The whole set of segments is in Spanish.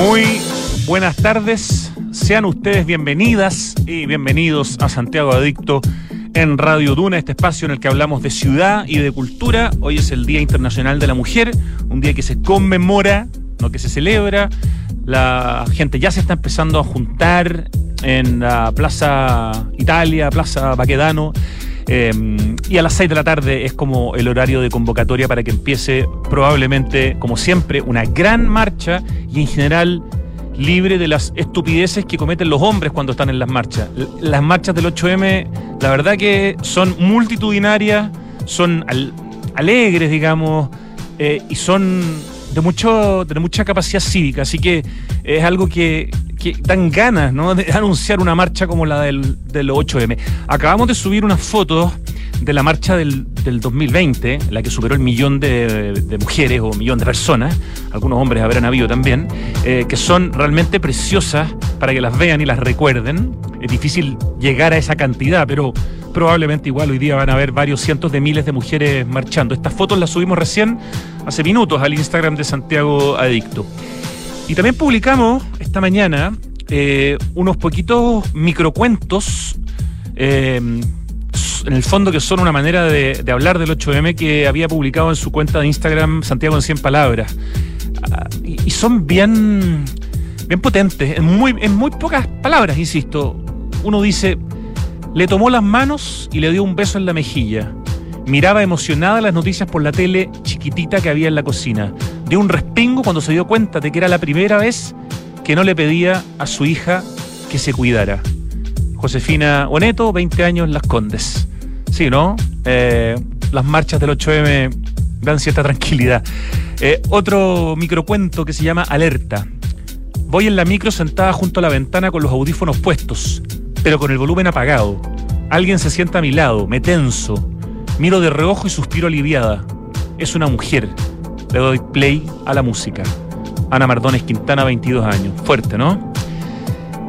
Muy buenas tardes, sean ustedes bienvenidas y bienvenidos a Santiago Adicto en Radio Duna, este espacio en el que hablamos de ciudad y de cultura. Hoy es el Día Internacional de la Mujer, un día que se conmemora, no que se celebra. La gente ya se está empezando a juntar en la Plaza Italia, Plaza Baquedano. Eh, y a las 6 de la tarde es como el horario de convocatoria para que empiece probablemente, como siempre, una gran marcha y en general libre de las estupideces que cometen los hombres cuando están en las marchas. Las marchas del 8M, la verdad que son multitudinarias, son alegres, digamos, eh, y son de, mucho, de mucha capacidad cívica, así que es algo que, dan ganas ¿no? de anunciar una marcha como la del, del 8M. Acabamos de subir unas fotos de la marcha del, del 2020, la que superó el millón de, mujeres o millón de personas, algunos hombres habrán habido también, eh, que son realmente preciosas para que las vean y las recuerden. Es difícil llegar a esa cantidad, pero probablemente igual hoy día van a haber varios cientos de miles de mujeres marchando. Estas fotos las subimos recién, hace minutos, al Instagram de Santiago Adicto. Y también publicamos esta mañana eh, unos poquitos microcuentos. Eh, en el fondo que son una manera de, hablar del 8M que había publicado en su cuenta de Instagram Santiago en 100 palabras. Ah, y, son bien, bien potentes, en muy, en muy pocas palabras, insisto. Uno dice, le tomó las manos y le dio un beso en la mejilla. Miraba emocionada las noticias por la tele chiquitita que había en la cocina. Dio un respingo cuando se dio cuenta de que era la primera vez que no le pedía a su hija que se cuidara. Josefina Oneto, 20 años, Las Condes. Sí, ¿no? Eh, las marchas del 8M dan cierta tranquilidad. Eh, otro microcuento que se llama Alerta. Voy en la micro sentada junto a la ventana con los audífonos puestos pero con el volumen apagado. Alguien se sienta a mi lado, me tenso. Miro de reojo y suspiro aliviada. Es una mujer. Le doy play a la música. Ana Mardones Quintana, 22 años. Fuerte, ¿no?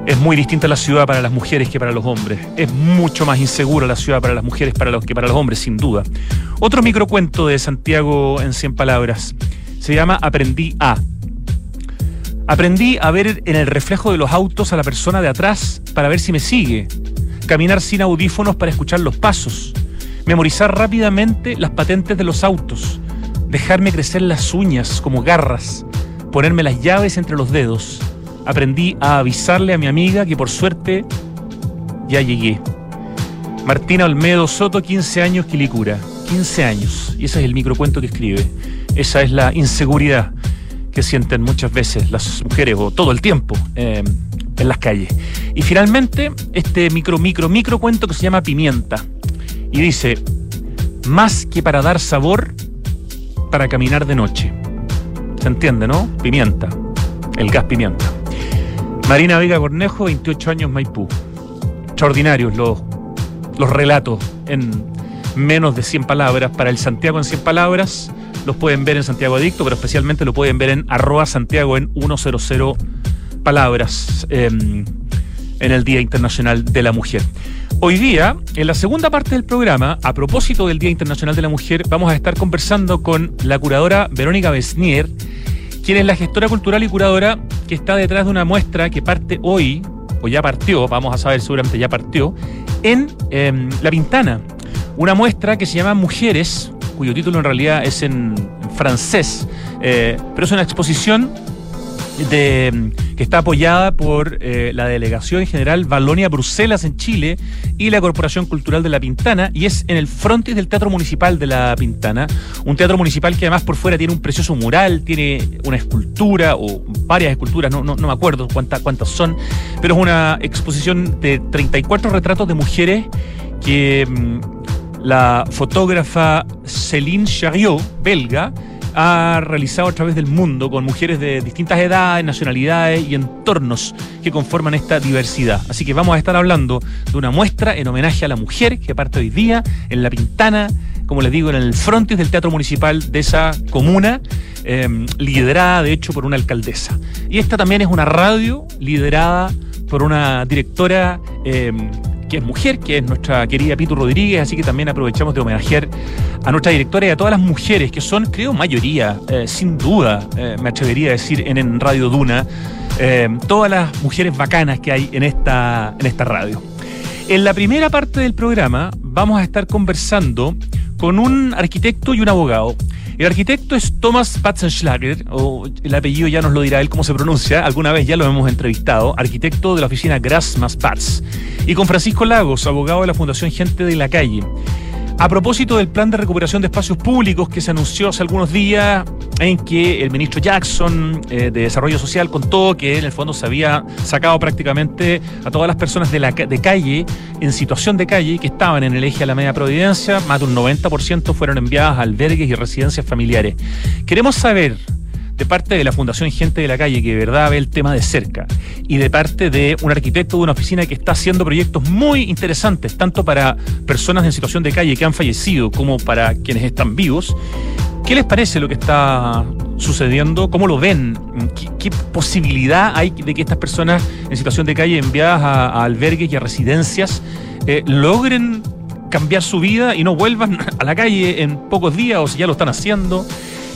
Es muy distinta la ciudad para las mujeres que para los hombres. Es mucho más insegura la ciudad para las mujeres que para los hombres, sin duda. Otro microcuento de Santiago en 100 palabras. Se llama Aprendí a. Aprendí a ver en el reflejo de los autos a la persona de atrás para ver si me sigue. Caminar sin audífonos para escuchar los pasos. Memorizar rápidamente las patentes de los autos. Dejarme crecer las uñas como garras. Ponerme las llaves entre los dedos. Aprendí a avisarle a mi amiga que por suerte ya llegué. Martina Olmedo Soto, 15 años, Quilicura. 15 años. Y ese es el microcuento que escribe. Esa es la inseguridad que sienten muchas veces las mujeres o todo el tiempo eh, en las calles. Y finalmente, este micro, micro, micro cuento que se llama Pimienta. Y dice, más que para dar sabor, para caminar de noche. ¿Se entiende, no? Pimienta. El gas pimienta. Marina Vega Cornejo, 28 años, Maipú. Extraordinarios los, los relatos en menos de 100 palabras. Para el Santiago en 100 palabras los pueden ver en Santiago Adicto, pero especialmente lo pueden ver en arroba Santiago en 100 palabras em, en el Día Internacional de la Mujer. Hoy día, en la segunda parte del programa, a propósito del Día Internacional de la Mujer, vamos a estar conversando con la curadora Verónica Besnier, quien es la gestora cultural y curadora que está detrás de una muestra que parte hoy, o ya partió, vamos a saber seguramente ya partió, en em, La Pintana. Una muestra que se llama Mujeres, cuyo título en realidad es en, francés, eh, pero es una exposición de, está apoyada por eh, la Delegación General Valonia Bruselas en Chile y la Corporación Cultural de La Pintana, y es en el frontis del Teatro Municipal de La Pintana, un teatro municipal que además por fuera tiene un precioso mural, tiene una escultura o varias esculturas, no, no, me acuerdo cuántas, cuántas son, pero es una exposición de 34 retratos de mujeres que mm, la fotógrafa Céline Chariot, belga, ha realizado a través del mundo con mujeres de distintas edades, nacionalidades y entornos que conforman esta diversidad. Así que vamos a estar hablando de una muestra en homenaje a la mujer que parte hoy día en La Pintana, como les digo, en el frontis del Teatro Municipal de esa comuna, em, liderada de hecho por una alcaldesa. Y esta también es una radio liderada por una directora em, que es mujer, que es nuestra querida Pitu Rodríguez, así que también aprovechamos de homenajear a nuestra directora y a todas las mujeres, que son, creo, mayoría, eh, sin duda, eh, me atrevería a decir, en, Radio Duna, eh, todas las mujeres bacanas que hay en esta, en esta radio. En la primera parte del programa vamos a estar conversando con un arquitecto y un abogado. El arquitecto es Thomas Patzenschlager, o el apellido ya nos lo dirá él cómo se pronuncia, alguna vez ya lo hemos entrevistado, arquitecto de la oficina Grasmas Patz. Y con Francisco Lagos, abogado de la Fundación Gente de la Calle. A propósito del plan de recuperación de espacios públicos que se anunció hace algunos días, en que el ministro Jackson eh, de Desarrollo Social contó que en el fondo se había sacado prácticamente a todas las personas de, la, de calle, en situación de calle, que estaban en el eje de la media providencia, más de un 90% fueron enviadas a albergues y residencias familiares. Queremos saber de parte de la Fundación Gente de la Calle, que de verdad ve el tema de cerca, y de parte de un arquitecto de una oficina que está haciendo proyectos muy interesantes, tanto para personas en situación de calle que han fallecido como para quienes están vivos. ¿Qué les parece lo que está sucediendo? ¿Cómo lo ven? ¿Qué, posibilidad hay de que estas personas en situación de calle enviadas a, albergues y a residencias eh, logren cambiar su vida y no vuelvan a la calle en pocos días o si ya lo están haciendo?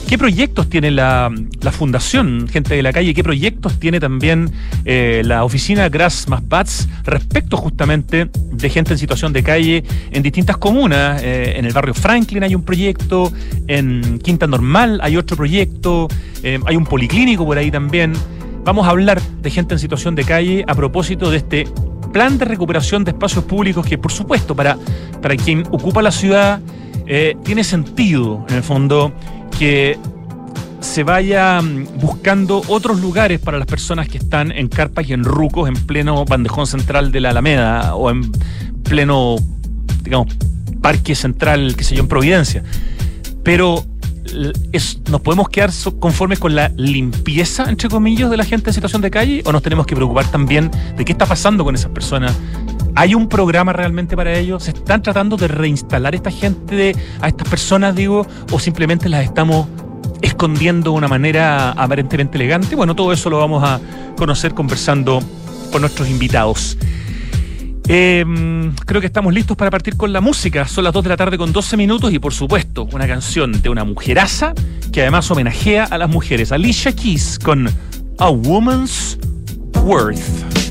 ¿Qué proyectos tiene la, Fundación Gente de la Calle? ¿Qué proyectos tiene también eh, la oficina Grass más Bats respecto justamente de gente en situación de calle en distintas comunas? Eh, en el barrio Franklin hay un proyecto, en Quinta Normal hay otro proyecto, eh, hay un policlínico por ahí también. Vamos a hablar de gente en situación de calle a propósito de este plan de recuperación de espacios públicos que, por supuesto, para, para quien ocupa la ciudad, tiene sentido, en el fondo, que se vaya mm, buscando otros lugares para las personas que están en carpas y en rucos en pleno bandejón central de la Alameda o en pleno, digamos, parque central, qué sé yo, en Providencia. Pero ¿nos podemos quedar conformes con la limpieza, entre comillas, de la gente en situación de calle? ¿O nos tenemos que preocupar también de qué está pasando con esas personas? ¿Hay un programa realmente para ellos? ¿Se están tratando de reinstalar esta gente, a estas personas, digo, o simplemente las estamos escondiendo de una manera aparentemente elegante? Bueno, todo eso lo vamos a conocer conversando con nuestros invitados. Em, creo que estamos listos para partir con la música. Son las 2 de la tarde con 12 minutos y por supuesto una canción de una mujeraza que además homenajea a las mujeres. Alicia Keys con A Woman's Worth.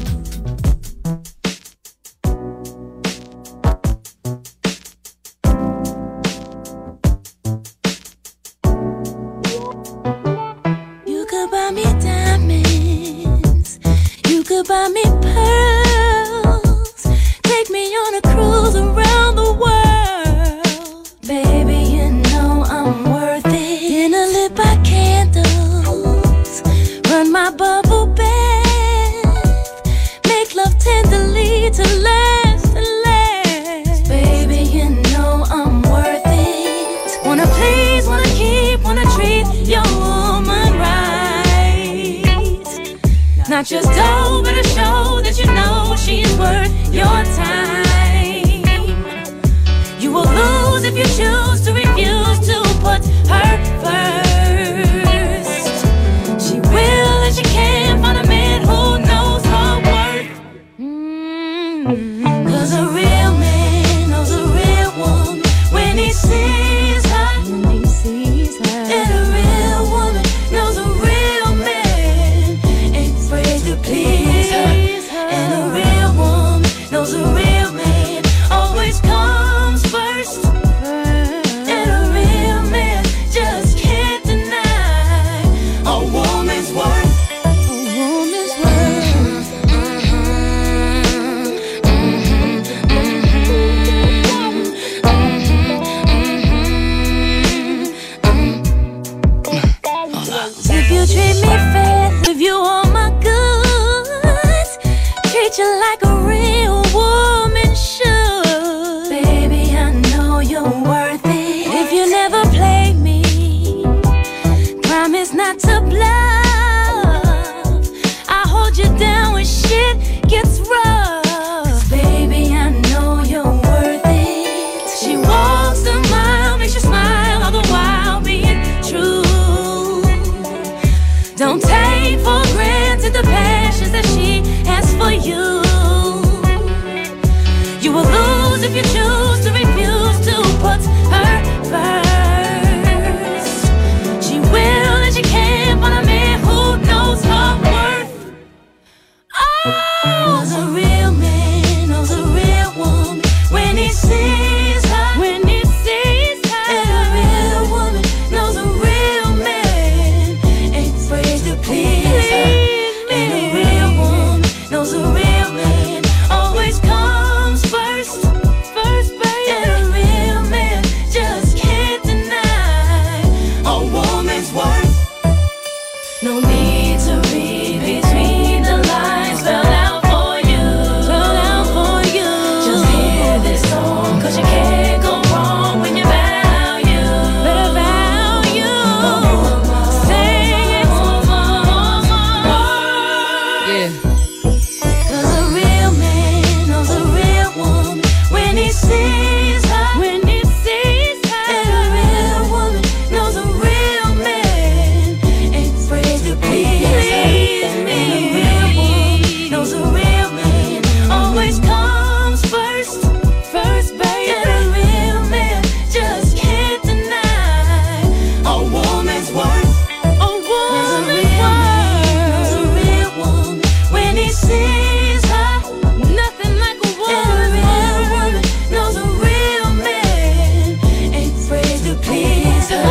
pleaser.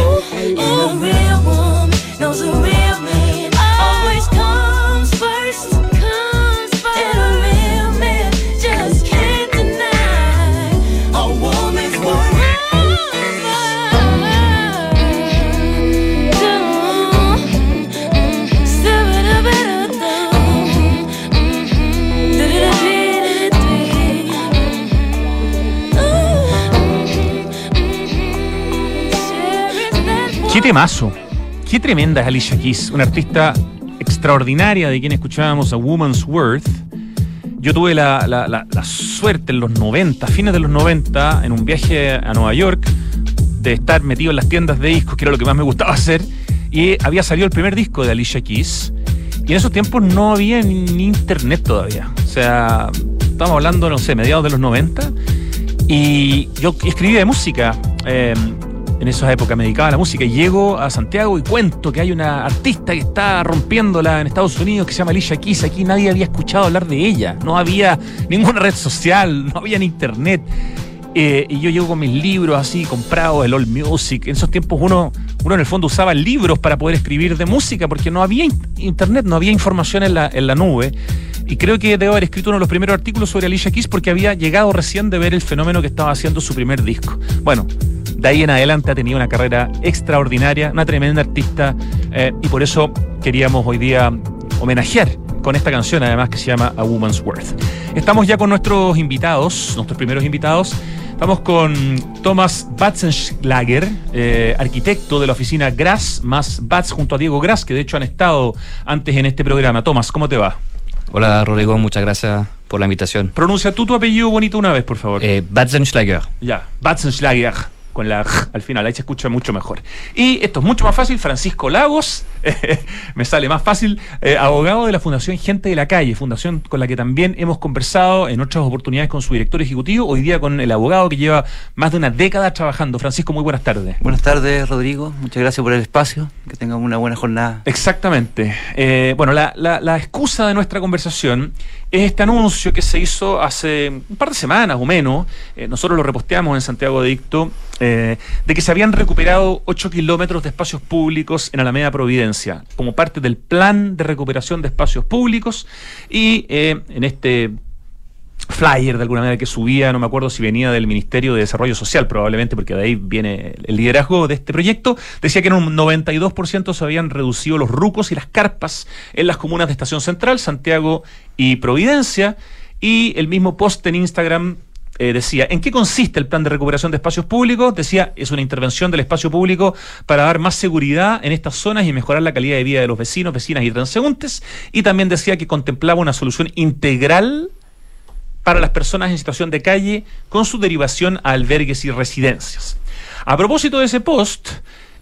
A real woman knows a real. Temazo. Qué tremenda es Alicia Keys, una artista extraordinaria de quien escuchábamos a Woman's Worth. Yo tuve la, suerte en los 90, fines de los 90, en un viaje a Nueva York, de estar metido en las tiendas de discos, que era lo que más me gustaba hacer, y había salido el primer disco de Alicia Keys. Y en esos tiempos no había internet todavía. O sea, estamos hablando, no sé, mediados de los 90. Y yo escribía de música. Eh, en esa época me dedicaba a la música y llego a Santiago y cuento que hay una artista que está rompiéndola en Estados Unidos que se llama Alicia Keys. Aquí nadie había escuchado hablar de ella. No había ninguna red social, no había internet. Eh, y yo llego con mis libros así comprados, el All Music. En esos tiempos uno, uno en el fondo usaba libros para poder escribir de música porque no había internet, no había información en la, en la nube. Y creo que debo haber escrito uno de los primeros artículos sobre Alicia Keys porque había llegado recién de ver el fenómeno que estaba haciendo su primer disco. Bueno, de ahí en adelante ha tenido una carrera extraordinaria, una tremenda artista, eh, y por eso queríamos hoy día homenajear con esta canción, además que se llama A Woman's Worth. Estamos ya con nuestros invitados, nuestros primeros invitados. Estamos con Thomas Batzenschlager, eh, arquitecto de la oficina Grass más Batz junto a Diego Grass, que de hecho han estado antes en este programa. Thomas, ¿cómo te va? Hola Rodrigo, muchas gracias por la invitación. Pronuncia tú tu apellido bonito una vez, por favor. Eh, Batzenschlager. Ya, Batzenschlager con la al final, ahí se escucha mucho mejor. Y esto es mucho más fácil, Francisco Lagos, me sale más fácil, eh, abogado de la Fundación Gente de la Calle, fundación con la que también hemos conversado en otras oportunidades con su director ejecutivo, hoy día con el abogado que lleva más de una década trabajando. Francisco, muy buenas tardes. Buenas tardes, Rodrigo, muchas gracias por el espacio, que tengan una buena jornada. Exactamente. Eh, bueno, la, la excusa de nuestra conversación es este anuncio que se hizo hace un par de semanas o menos, eh, nosotros lo reposteamos en Santiago de Dicto, eh, de que se habían recuperado 8 kilómetros de espacios públicos en Alameda Providencia, como parte del plan de recuperación de espacios públicos, y eh, en este flyer de alguna manera que subía, no me acuerdo si venía del Ministerio de Desarrollo Social, probablemente porque de ahí viene el liderazgo de este proyecto, decía que en un 92% se habían reducido los rucos y las carpas en las comunas de Estación Central, Santiago y Providencia, y el mismo post en Instagram eh, decía, ¿en qué consiste el plan de recuperación de espacios públicos? Decía, es una intervención del espacio público para dar más seguridad en estas zonas y mejorar la calidad de vida de los vecinos, vecinas y transeúntes. Y también decía que contemplaba una solución integral para las personas en situación de calle con su derivación a albergues y residencias. A propósito de ese post,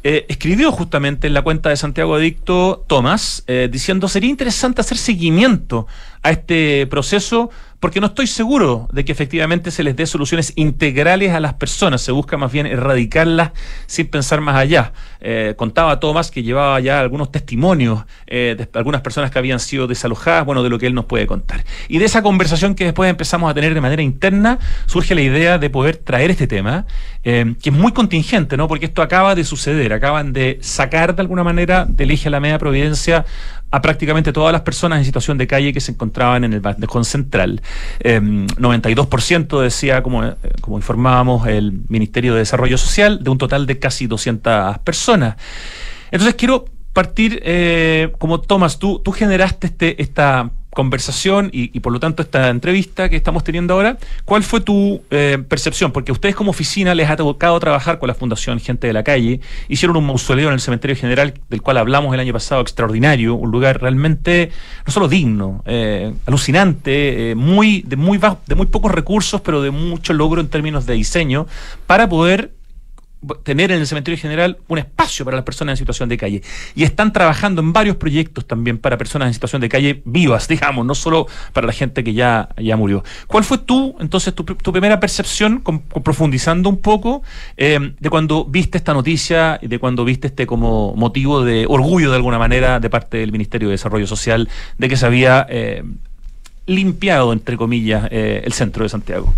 eh, escribió justamente en la cuenta de Santiago Adicto Tomás, eh, diciendo sería interesante hacer seguimiento a este proceso porque no estoy seguro de que efectivamente se les dé soluciones integrales a las personas, se busca más bien erradicarlas sin pensar más allá. Eh, contaba Tomás que llevaba ya algunos testimonios eh, de algunas personas que habían sido desalojadas, bueno, de lo que él nos puede contar. Y de esa conversación que después empezamos a tener de manera interna, surge la idea de poder traer este tema, eh, que es muy contingente, ¿no? Porque esto acaba de suceder, acaban de sacar de alguna manera del eje a la media Providencia a prácticamente todas las personas en situación de calle que se encontraban en el bandejón central. 92% em, decía, como, eh, como informábamos, el Ministerio de Desarrollo Social, de un total de casi 200 personas. Entonces quiero partir, eh, como Tomás, tú, tú generaste este, esta conversación y, por lo tanto esta entrevista que estamos teniendo ahora, ¿cuál fue tu eh, percepción? Porque a ustedes como oficina les ha tocado trabajar con la Fundación Gente de la Calle, hicieron un mausoleo en el Cementerio General del cual hablamos el año pasado, extraordinario, un lugar realmente no solo digno, eh, alucinante, eh, muy, de, muy de muy pocos recursos, pero de mucho logro en términos de diseño, para poder tener en el cementerio general un espacio para las personas en situación de calle. Y están trabajando en varios proyectos también para personas en situación de calle vivas, digamos, no solo para la gente que ya, ya murió. ¿Cuál fue tú, entonces, tu, primera percepción, profundizando un poco, eh, de cuando viste esta noticia y de cuando viste este como motivo de orgullo de alguna manera de parte del Ministerio de Desarrollo Social de que se había eh, limpiado, entre comillas, eh, el centro de Santiago?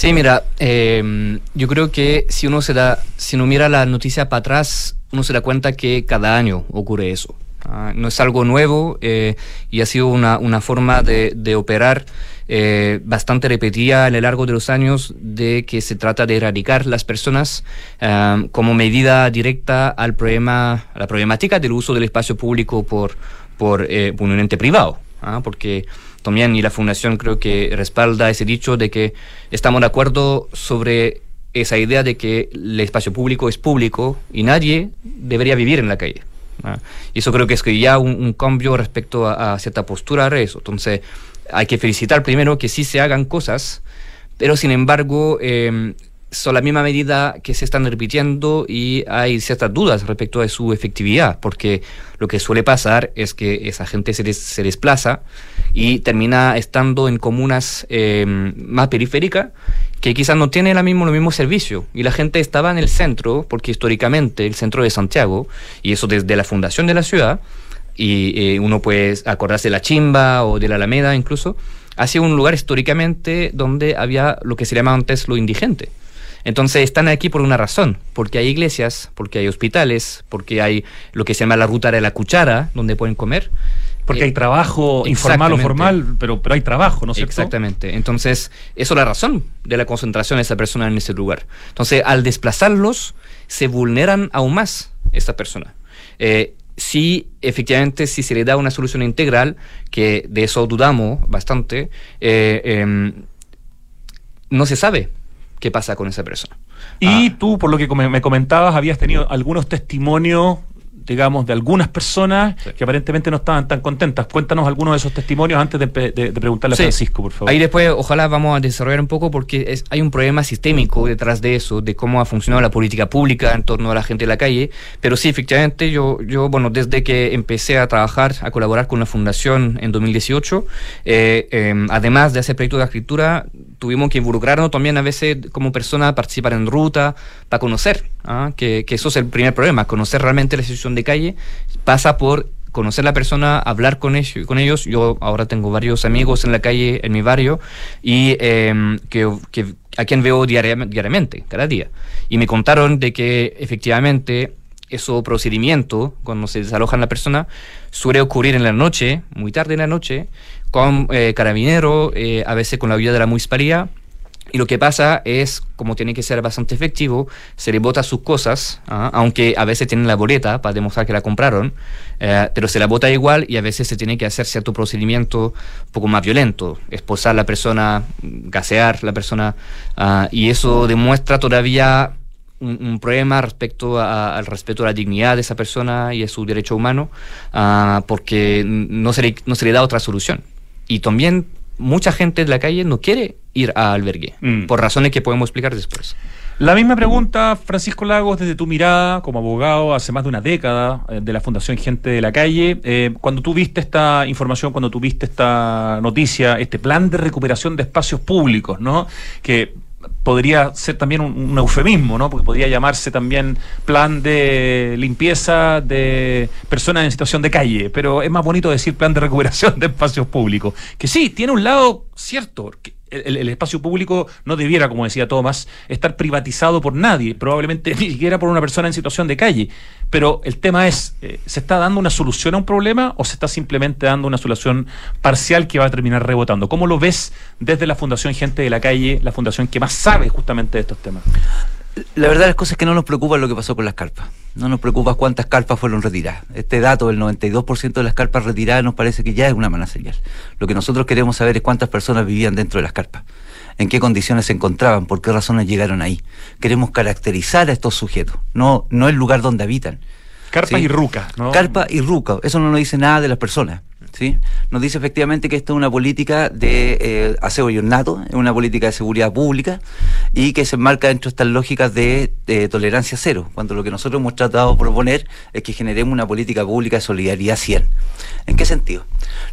Sí, mira, em, yo creo que si uno se da, si uno mira la noticia para atrás, uno se da cuenta que cada año ocurre eso. ¿ah? no es algo nuevo eh, y ha sido una, una forma de, de operar eh, bastante repetida a lo largo de los años de que se trata de erradicar las personas em, como medida directa al problema, a la problemática del uso del espacio público por, por, eh, un ente privado. ¿ah? Porque también y la fundación creo que respalda ese dicho de que estamos de acuerdo sobre esa idea de que el espacio público es público y nadie debería vivir en la calle. Y eso creo que es que ya un, cambio respecto a, cierta postura de eso. Entonces, hay que felicitar primero que sí se hagan cosas, pero sin embargo, eh, son la misma medida que se están repitiendo y hay ciertas dudas respecto a su efectividad, porque lo que suele pasar es que esa gente se, se desplaza y termina estando en comunas em, más periféricas que quizás no tienen la mismo, los mismos servicios. Y la gente estaba en el centro, porque históricamente el centro de Santiago, y eso desde la fundación de la ciudad, y eh, uno puede acordarse de la Chimba o de la Alameda incluso, ha sido un lugar históricamente donde había lo que se llamaba antes lo indigente entonces están aquí por una razón, porque hay iglesias, porque hay hospitales, porque hay lo que se llama la ruta de la cuchara, donde pueden comer. Porque hay trabajo informal o formal, pero, pero hay trabajo, ¿no es cierto? Exactamente. Entonces, eso es la razón de la concentración de esa persona en ese lugar. Entonces, al desplazarlos, se vulneran aún más esta persona. Eh, si efectivamente si se le da una solución integral, que de eso dudamos bastante, eh, em, no se sabe qué pasa con esa persona. Y ah. tú, por lo que me comentabas, habías tenido algunos testimonios digamos, de algunas personas que aparentemente no estaban tan contentas. Cuéntanos algunos de esos testimonios antes de, preguntarle a Francisco, por favor. Ahí después, ojalá vamos a desarrollar un poco porque hay un problema sistémico detrás de eso, de cómo ha funcionado la política pública en torno a la gente de la calle. Pero sí, efectivamente, yo, yo bueno, desde que empecé a trabajar, a colaborar con la fundación en 2018, eh, em, además de hacer proyectos de escritura, tuvimos que involucrarnos también a veces como persona a participar en ruta, para conocer, ¿ah? que, que, eso es el primer problema, conocer realmente la situación de calle pasa por conocer la persona, hablar con ellos, con ellos. Yo ahora tengo varios amigos en la calle, en mi barrio, y em, que, a quien veo diariamente, cada día. Y me contaron de que efectivamente ese procedimiento, cuando se desaloja la persona, suele ocurrir en la noche, muy tarde en la noche, con eh, carabinero, eh, a veces con la ayuda de la municipalidad, y lo que pasa es, como tiene que ser bastante efectivo, se le bota sus cosas, ¿ah? aunque a veces tienen la boleta para demostrar que la compraron, eh, pero se la bota igual y a veces se tiene que hacer cierto procedimiento un poco más violento, esposar a la persona, gasear a la persona, ah, y eso demuestra todavía un, problema respecto al respeto a la dignidad de esa persona y a su derecho humano, ah, porque no se, le, no se le da otra solución. Y también mucha gente de la calle no quiere ir a albergue, mm. por razones que podemos explicar después. La misma pregunta, Francisco Lagos, desde tu mirada como abogado hace más de una década eh, de la Fundación Gente de la Calle. Eh, cuando tú viste esta información, cuando tú viste esta noticia, este plan de recuperación de espacios públicos, ¿no? Que podría ser también un, eufemismo, ¿no? Porque podría llamarse también plan de limpieza de personas en situación de calle, pero es más bonito decir plan de recuperación de espacios públicos, que sí, tiene un lado cierto, que el, espacio público no debiera, como decía Tomás, estar privatizado por nadie, probablemente ni siquiera por una persona en situación de calle. Pero el tema es, eh, ¿se está dando una solución a un problema o se está simplemente dando una solución parcial que va a terminar rebotando? ¿Cómo lo ves desde la Fundación Gente de la Calle, la fundación que más sabe justamente de estos temas? La verdad las cosas es que no nos preocupa lo que pasó con las carpas. No nos preocupa cuántas carpas fueron retiradas. Este dato del 92% de las carpas retiradas nos parece que ya es una mala señal. Lo que nosotros queremos saber es cuántas personas vivían dentro de las carpas, en qué condiciones se encontraban, por qué razones llegaron ahí. Queremos caracterizar a estos sujetos, no, no el lugar donde habitan. Carpa y ruca, ¿no? Carpa y ruca. Eso no nos dice nada de las personas. ¿Sí? Nos dice efectivamente que esto es una política de eh, aseo y ornato, es una política de seguridad pública y que se enmarca dentro de estas lógicas de, tolerancia cero, cuando lo que nosotros hemos tratado de proponer es que generemos una política pública de solidaridad 100. ¿En qué sentido?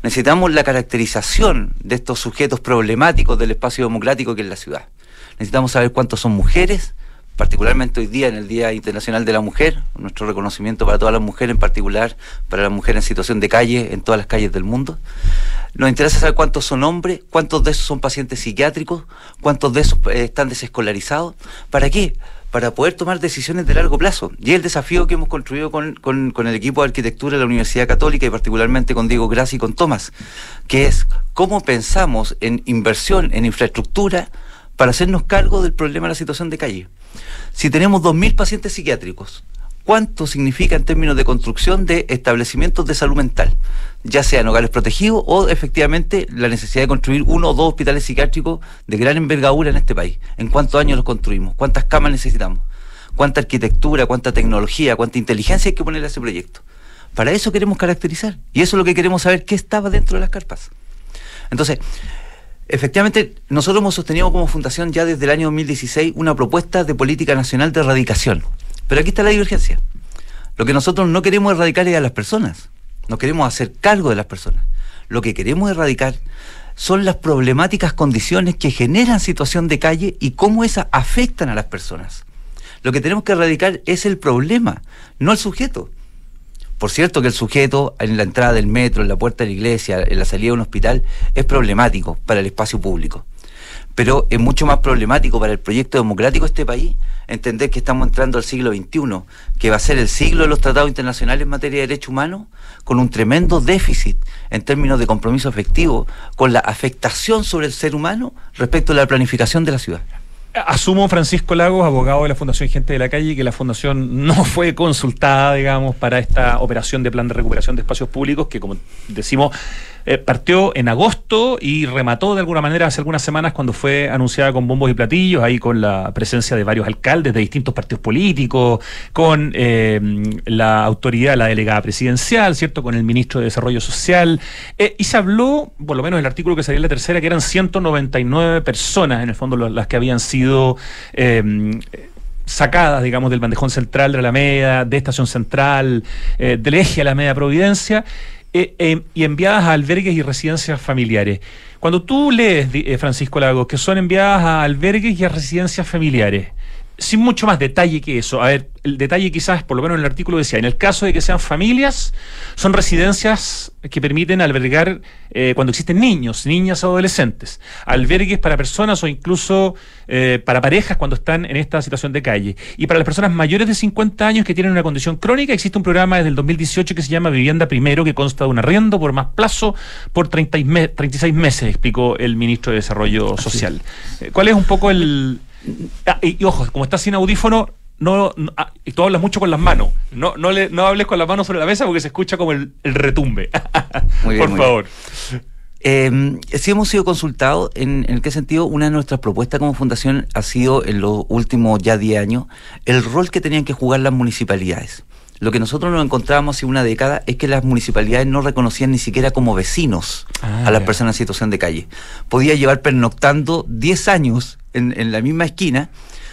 Necesitamos la caracterización de estos sujetos problemáticos del espacio democrático que es la ciudad. Necesitamos saber cuántos son mujeres, particularmente hoy día en el Día Internacional de la Mujer, nuestro reconocimiento para todas las mujeres, en particular para las mujeres en situación de calle en todas las calles del mundo. Nos interesa saber cuántos son hombres, cuántos de esos son pacientes psiquiátricos, cuántos de esos eh, están desescolarizados. ¿Para qué? Para poder tomar decisiones de largo plazo. Y es el desafío que hemos construido con, el equipo de arquitectura de la Universidad Católica y particularmente con Diego Grassi y con Tomás, que es cómo pensamos en inversión en infraestructura para hacernos cargo del problema de la situación de calle. Si tenemos 2.000 pacientes psiquiátricos, ¿cuánto significa en términos de construcción de establecimientos de salud mental? Ya sean hogares protegidos o efectivamente la necesidad de construir uno o dos hospitales psiquiátricos de gran envergadura en este país. ¿En cuántos años los construimos? ¿Cuántas camas necesitamos? ¿Cuánta arquitectura, cuánta tecnología, cuánta inteligencia hay que poner a ese proyecto? Para eso queremos caracterizar. Y eso es lo que queremos saber, qué estaba dentro de las carpas. Entonces, Efectivamente, nosotros hemos sostenido como fundación ya desde el año 2016 una propuesta de política nacional de erradicación. Pero aquí está la divergencia. Lo que nosotros no queremos erradicar es a las personas. No queremos hacer cargo de las personas. Lo que queremos erradicar son las problemáticas condiciones que generan situación de calle y cómo esas afectan a las personas. Lo que tenemos que erradicar es el problema, no el sujeto. Por cierto que el sujeto en la entrada del metro, en la puerta de la iglesia, en la salida de un hospital, es problemático para el espacio público. Pero es mucho más problemático para el proyecto democrático de este país entender que estamos entrando al siglo XXI, que va a ser el siglo de los tratados internacionales en materia de derechos humanos, con un tremendo déficit en términos de compromiso efectivo, con la afectación sobre el ser humano respecto a la planificación de la ciudad. Asumo, Francisco Lagos, abogado de la Fundación Gente de la Calle, que la Fundación no fue consultada, digamos, para esta operación de plan de recuperación de espacios públicos, que como decimos, eh, partió en agosto y remató de alguna manera hace algunas semanas cuando fue anunciada con bombos y platillos, ahí con la presencia de varios alcaldes de distintos partidos políticos, con eh, la autoridad, la delegada presidencial, ¿cierto? Con el ministro de Desarrollo Social. Eh, y se habló, por lo menos el artículo que salió en la tercera, que eran 199 personas, en el fondo, las que habían sido sacadas, digamos, del bandejón central de la Alameda, de Estación Central, del eje Alameda Providencia, eh, eh, y enviadas a albergues y residencias familiares. Cuando tú lees, eh, Francisco Lagos, que son enviadas a albergues y a residencias familiares, sin mucho más detalle que eso. A ver, el detalle quizás, por lo menos en el artículo decía, en el caso de que sean familias, son residencias que permiten albergar eh, cuando existen niños, niñas o adolescentes, albergues para personas o incluso eh, para parejas cuando están en esta situación de calle. Y para las personas mayores de 50 años que tienen una condición crónica, existe un programa desde el 2018 que se llama Vivienda Primero, que consta de un arriendo por más plazo por 36 meses, explicó el ministro de Desarrollo Social. Eh, ¿Cuál es un poco el, Ah, y, ojo, como estás sin audífono, no, ah, y tú hablas mucho con las manos. No, no, le, no hables con las manos sobre la mesa porque se escucha como el, retumbe. Por favor. Eh, sí hemos sido consultados, en, en qué sentido una de nuestras propuestas como fundación ha sido en los últimos ya 10 años el rol que tenían que jugar las municipalidades. Lo que nosotros nos encontramos hace una década es que las municipalidades no reconocían ni siquiera como vecinos ah, a las personas en situación de calle. Podía llevar pernoctando 10 años en, la misma esquina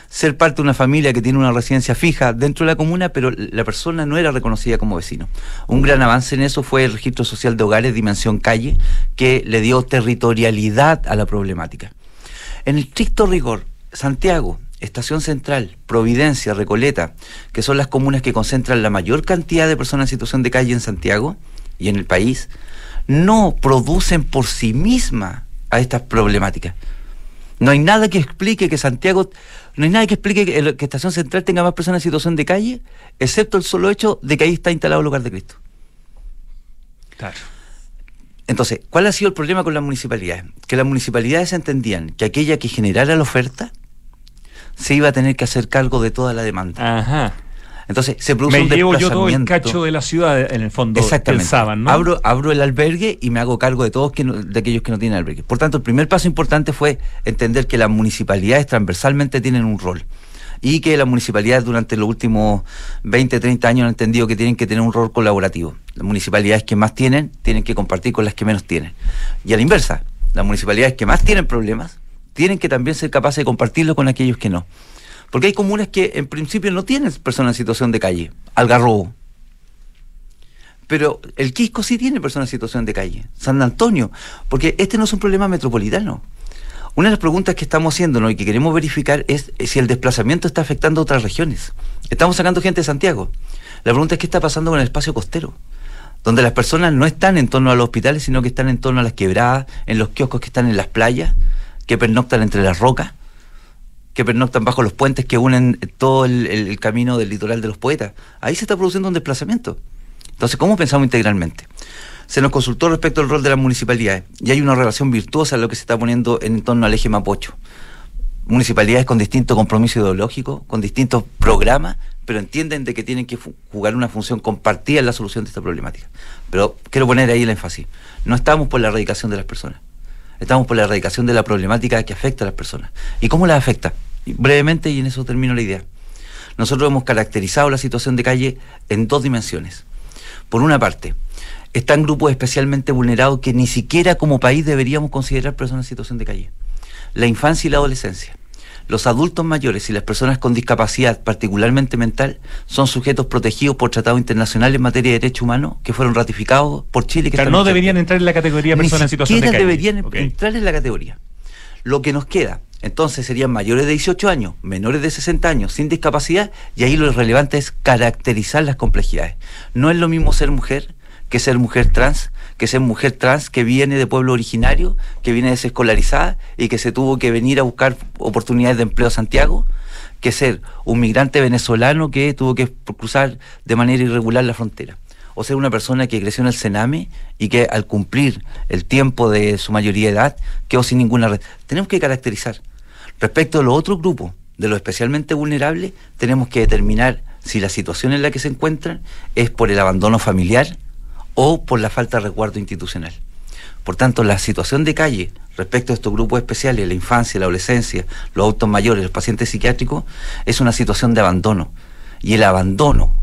ser parte de una familia que tiene una residencia fija dentro de la comuna, pero la persona no era reconocida como vecino. Un gran avance en eso fue el registro social de hogares Dimensión Calle, que le dio territorialidad a la problemática. En estricto rigor, Santiago, Estación Central, Providencia, Recoleta, que son las comunas que concentran la mayor cantidad de personas en situación de calle en Santiago y en el país, no producen por sí mismas a estas problemáticas. No hay nada que explique que Santiago, no hay nada que explique que, que, Estación Central tenga más personas en situación de calle, excepto el solo hecho de que ahí está instalado el lugar de Cristo. Claro. Entonces, ¿cuál ha sido el problema con las municipalidades? Que las municipalidades entendían que aquella que generara la oferta se iba a tener que hacer cargo de toda la demanda. Ajá. Entonces se produce Me un llevo yo todo el cacho de la ciudad, en el fondo, Exactamente. pensaban, ¿no? abro, abro el albergue y me hago cargo de todos que no- de aquellos que no tienen albergue. Por tanto, el primer paso importante fue entender que las municipalidades transversalmente tienen un rol y que las municipalidades durante los últimos 20, 30 años han entendido que tienen que tener un rol colaborativo. Las municipalidades que más tienen tienen que compartir con las que menos tienen. Y a la inversa, las municipalidades que más tienen problemas tienen que también ser capaces de compartirlo con aquellos que no. Porque hay comunas que en principio no tienen personas en situación de calle. Algarrobo, pero el Quisco sí tiene personas en situación de calle. San Antonio, porque este no es un problema metropolitano. Una de las preguntas que estamos haciéndonos y que queremos verificar es si el desplazamiento está afectando a otras regiones. Estamos sacando gente de Santiago. La pregunta es qué está pasando con el espacio costero, donde las personas no están en torno a los hospitales, sino que están en torno a las quebradas, en los kioscos que están en las playas, que pernoctan entre las rocas, que pernoctan bajo los puentes que unen todo el, camino del litoral de los poetas. Ahí se está produciendo un desplazamiento. Entonces, ¿cómo pensamos integralmente? Se nos consultó respecto al rol de las municipalidades y hay una relación virtuosa en lo que se está poniendo en torno al eje Mapocho. Municipalidades con distinto compromiso ideológico, con distintos programas, pero entienden de que tienen que jugar una función compartida en la solución de esta problemática. Pero quiero poner ahí el énfasis. No estamos por la erradicación de las personas. Estamos por la erradicación de la problemática que afecta a las personas. ¿Y cómo las afecta? Brevemente, y en eso termino la idea. Nosotros hemos caracterizado la situación de calle en dos dimensiones. Por una parte, están grupos especialmente vulnerados que ni siquiera como país deberíamos considerar personas en situación de calle. La infancia y la adolescencia. Los adultos mayores y las personas con discapacidad, particularmente mental, son sujetos protegidos por tratados internacionales en materia de derechos humanos que fueron ratificados por Chile. Que están no deberían entrar en la categoría personas en situación de calle. deberían entrar en la categoría. Lo que nos queda, entonces, serían mayores de 18 años, menores de 60 años, sin discapacidad, y ahí lo relevante es caracterizar las complejidades. No es lo mismo ser mujer que ser mujer trans, que ser mujer trans que viene de pueblo originario, que viene desescolarizada y que se tuvo que venir a buscar oportunidades de empleo a Santiago, que ser un migrante venezolano que tuvo que cruzar de manera irregular la frontera o ser una persona que creció en el Sename y que al cumplir el tiempo de su mayoría de edad quedó sin ninguna red. Tenemos que caracterizar. Respecto a los otros grupos, de los especialmente vulnerables, tenemos que determinar si la situación en la que se encuentran es por el abandono familiar o por la falta de resguardo institucional. Por tanto, la situación de calle respecto a estos grupos especiales, la infancia, la adolescencia, los adultos mayores, los pacientes psiquiátricos, es una situación de abandono. Y el abandono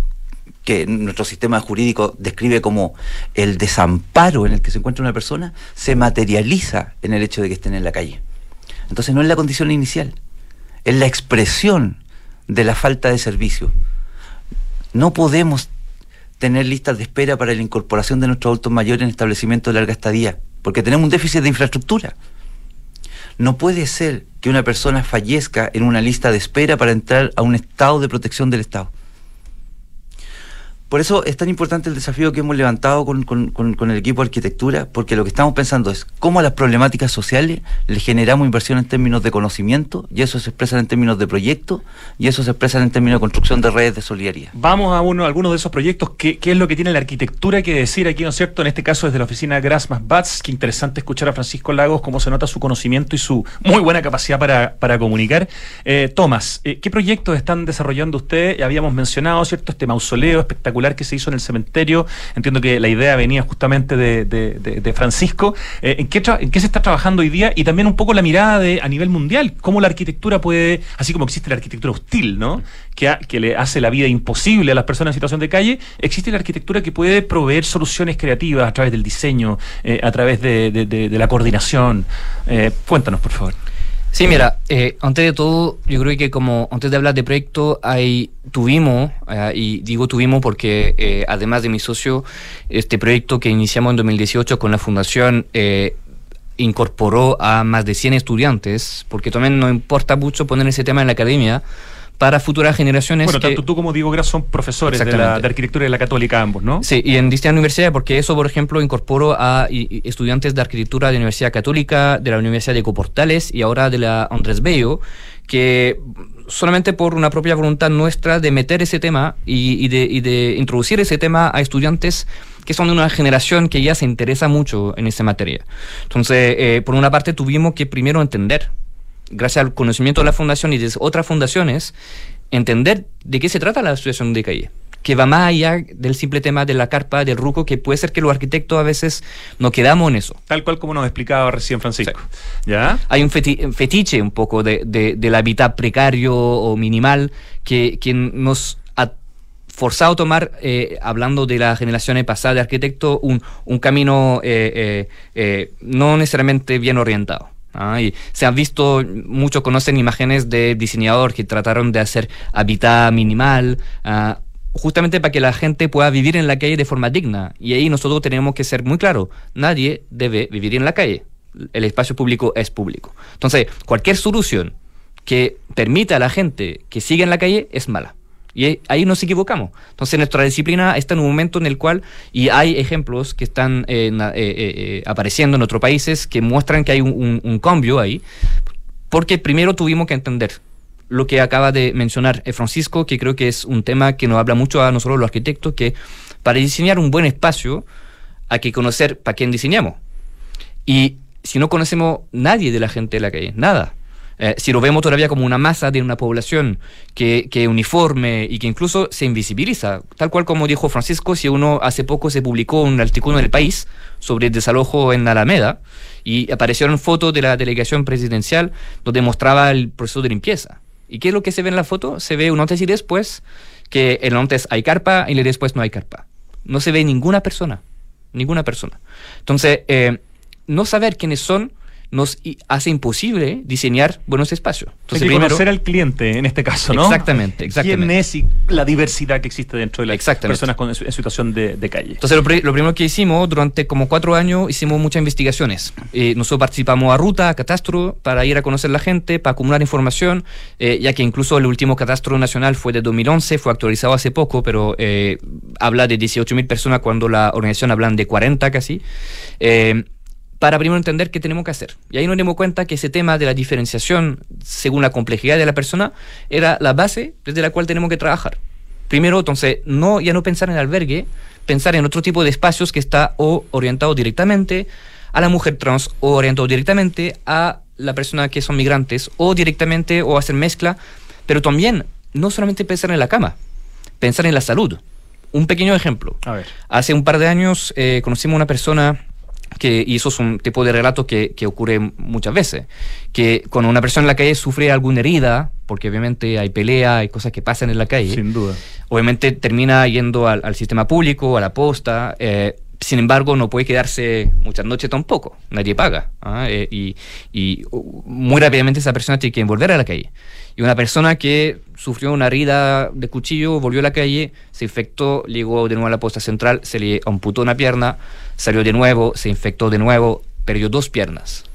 que nuestro sistema jurídico describe como el desamparo en el que se encuentra una persona, se materializa en el hecho de que estén en la calle. Entonces no es la condición inicial, es la expresión de la falta de servicio. No podemos tener listas de espera para la incorporación de nuestros adultos mayores en establecimientos de larga estadía, porque tenemos un déficit de infraestructura. No puede ser que una persona fallezca en una lista de espera para entrar a un estado de protección del Estado. Por eso es tan importante el desafío que hemos levantado con, el equipo de arquitectura, porque lo que estamos pensando es cómo a las problemáticas sociales le generamos inversión en términos de conocimiento, y eso se expresa en términos de proyecto, y eso se expresa en términos de construcción de redes de solidaridad. Vamos a uno, algunos de esos proyectos. ¿Qué, es lo que tiene la arquitectura que decir aquí, ¿no es cierto? En este caso, desde la oficina Gras más Bats. Qué interesante escuchar a Francisco Lagos, cómo se nota su conocimiento y su muy buena capacidad para, comunicar. Eh, Tomás, eh, ¿qué proyectos están desarrollando ustedes? Habíamos mencionado, ¿cierto? Este mausoleo espectacular que se hizo en el cementerio. Entiendo que la idea venía justamente de, de- Francisco. Eh, ¿en, qué ¿En qué se está trabajando hoy día? Y también un poco la mirada de a nivel mundial. ¿Cómo la arquitectura puede, así como existe la arquitectura hostil, ¿no? Que, que le hace la vida imposible a las personas en situación de calle, existe la arquitectura que puede proveer soluciones creativas a través del diseño, eh, a través de- de la coordinación. Eh, cuéntanos, por favor. Sí, mira, eh, antes de todo, yo creo que como antes de hablar de proyecto, hay, tuvimos, eh, y digo tuvimos porque eh, además de mi socio, este proyecto que iniciamos en 2018 con la fundación incorporó a más de 100 estudiantes, porque también no importa mucho poner ese tema en la academia, para futuras generaciones. Bueno, tanto tú como Diego Gras son profesores de, la, de, arquitectura de la católica ambos, ¿no? Sí, y en distintas universidades, porque eso, por ejemplo, incorporó a estudiantes de arquitectura de la Universidad Católica, de la Universidad de Coportales y ahora de la Andrés Bello, que solamente por una propia voluntad nuestra de meter ese tema y, de, y de introducir ese tema a estudiantes que son de una generación que ya se interesa mucho en esa materia. Entonces, eh, por una parte, tuvimos que primero entender gracias al conocimiento de la fundación y de otras fundaciones, entender de qué se trata la asociación de calle que va más allá del simple tema de la carpa, del ruco, que puede ser que los arquitectos a veces nos quedamos en eso. Tal cual como nos explicaba recién Francisco. ¿Ya? Hay un fetiche un poco de, del hábitat precario o minimal que, que nos ha forzado a tomar, eh, hablando de las generaciones pasadas de arquitectos, un, un camino eh, eh, no necesariamente bien orientado. Ah, y se han visto, muchos conocen imágenes de diseñadores que trataron de hacer hábitat minimal, ah, justamente para que la gente pueda vivir en la calle de forma digna. Y ahí nosotros tenemos que ser muy claros, nadie debe vivir en la calle. El espacio público es público. Entonces, cualquier solución que permita a la gente que siga en la calle es mala. Y ahí nos equivocamos. Entonces nuestra disciplina está en un momento en el cual, y hay ejemplos que están eh, eh, eh, apareciendo en otros países que muestran que hay un, cambio ahí, porque primero tuvimos que entender lo que acaba de mencionar Francisco, que creo que es un tema que nos habla mucho a nosotros los arquitectos, que para diseñar un buen espacio hay que conocer para quién diseñamos. Y si no conocemos nadie de la gente de la calle, nada, eh, si lo vemos todavía como una masa de una población que, que uniforme y que incluso se invisibiliza, tal cual como dijo Francisco, si uno hace poco se publicó un artículo en el país sobre el desalojo en Alameda y aparecieron fotos de la delegación presidencial donde mostraba el proceso de limpieza. ¿Y qué es lo que se ve en la foto? Se ve un antes y después, que el antes hay carpa y el después no hay carpa. No se ve ninguna persona, ninguna persona. Entonces, eh, no saber quiénes son nos hace imposible diseñar buenos espacios. Entonces, Hay que conocer al cliente en este caso, ¿no? Exactamente, exactamente. ¿Quién es y la diversidad que existe dentro de las personas con, en situación de, calle? Entonces, lo, primero que hicimos, durante como cuatro años, hicimos muchas investigaciones. Eh, nosotros participamos a ruta, a catastro, para ir a conocer la gente, para acumular información, eh, ya que incluso el último catastro nacional fue de 2011, fue actualizado hace poco, pero eh, habla de 18.000 personas cuando la organización hablan de 40 casi para primero entender qué tenemos que hacer. Y ahí nos dimos cuenta que ese tema de la diferenciación según la complejidad de la persona era la base desde la cual tenemos que trabajar. Primero, entonces, no, ya no pensar en albergue, pensar en otro tipo de espacios que está o orientado directamente a la mujer trans o orientado directamente a la persona que son migrantes o directamente o hacer mezcla, pero también no solamente pensar en la cama, pensar en la salud. Un pequeño ejemplo. A ver. Hace un par de años eh, conocimos a una persona que, y eso es un tipo de relato que, que, ocurre muchas veces, que cuando una persona en la calle sufre alguna herida, porque obviamente hay pelea, hay cosas que pasan en la calle, sin duda, obviamente termina yendo al, sistema público, a la posta, eh, sin embargo, no puede quedarse muchas noches tampoco, nadie paga. ¿ah? Eh, y, y, muy rápidamente esa persona tiene que volver a la calle. Y una persona que sufrió una herida de cuchillo, volvió a la calle, se infectó, llegó de nuevo a la posta central, se le amputó una pierna, salió de nuevo, se infectó de nuevo, perdió dos piernas.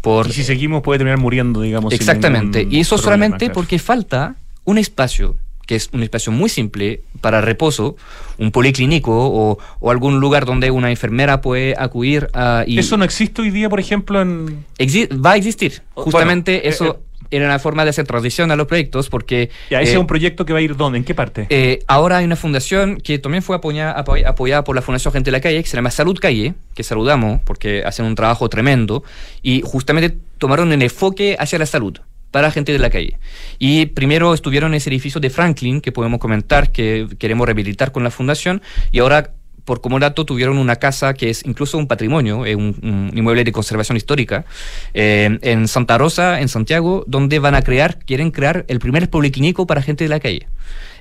Por, y si seguimos puede terminar muriendo, digamos. Exactamente. Y eso solamente porque falta un espacio que es un espacio muy simple para reposo, un policlínico o, o algún lugar donde una enfermera puede acudir a... Y ¿Eso no existe hoy día, por ejemplo, en...? va a existir. Justamente eh, eso... Eh, era una forma de hacer transición a los proyectos porque... Ya, ese es eh, un proyecto que va a ir ¿dónde? ¿En qué parte? ahora hay una fundación que también fue apoyada, apoyada por la Fundación Gente de la Calle, que se llama Salud Calle, que saludamos porque hacen un trabajo tremendo y justamente tomaron un enfoque hacia la salud para gente de la calle. Y primero estuvieron en ese edificio de Franklin, que podemos comentar que queremos rehabilitar con la fundación, y ahora por comodato tuvieron una casa que es incluso un patrimonio, eh, un, inmueble de conservación histórica, eh, en Santa Rosa, en Santiago, donde van a crear, quieren crear el primer policlínico para gente de la calle.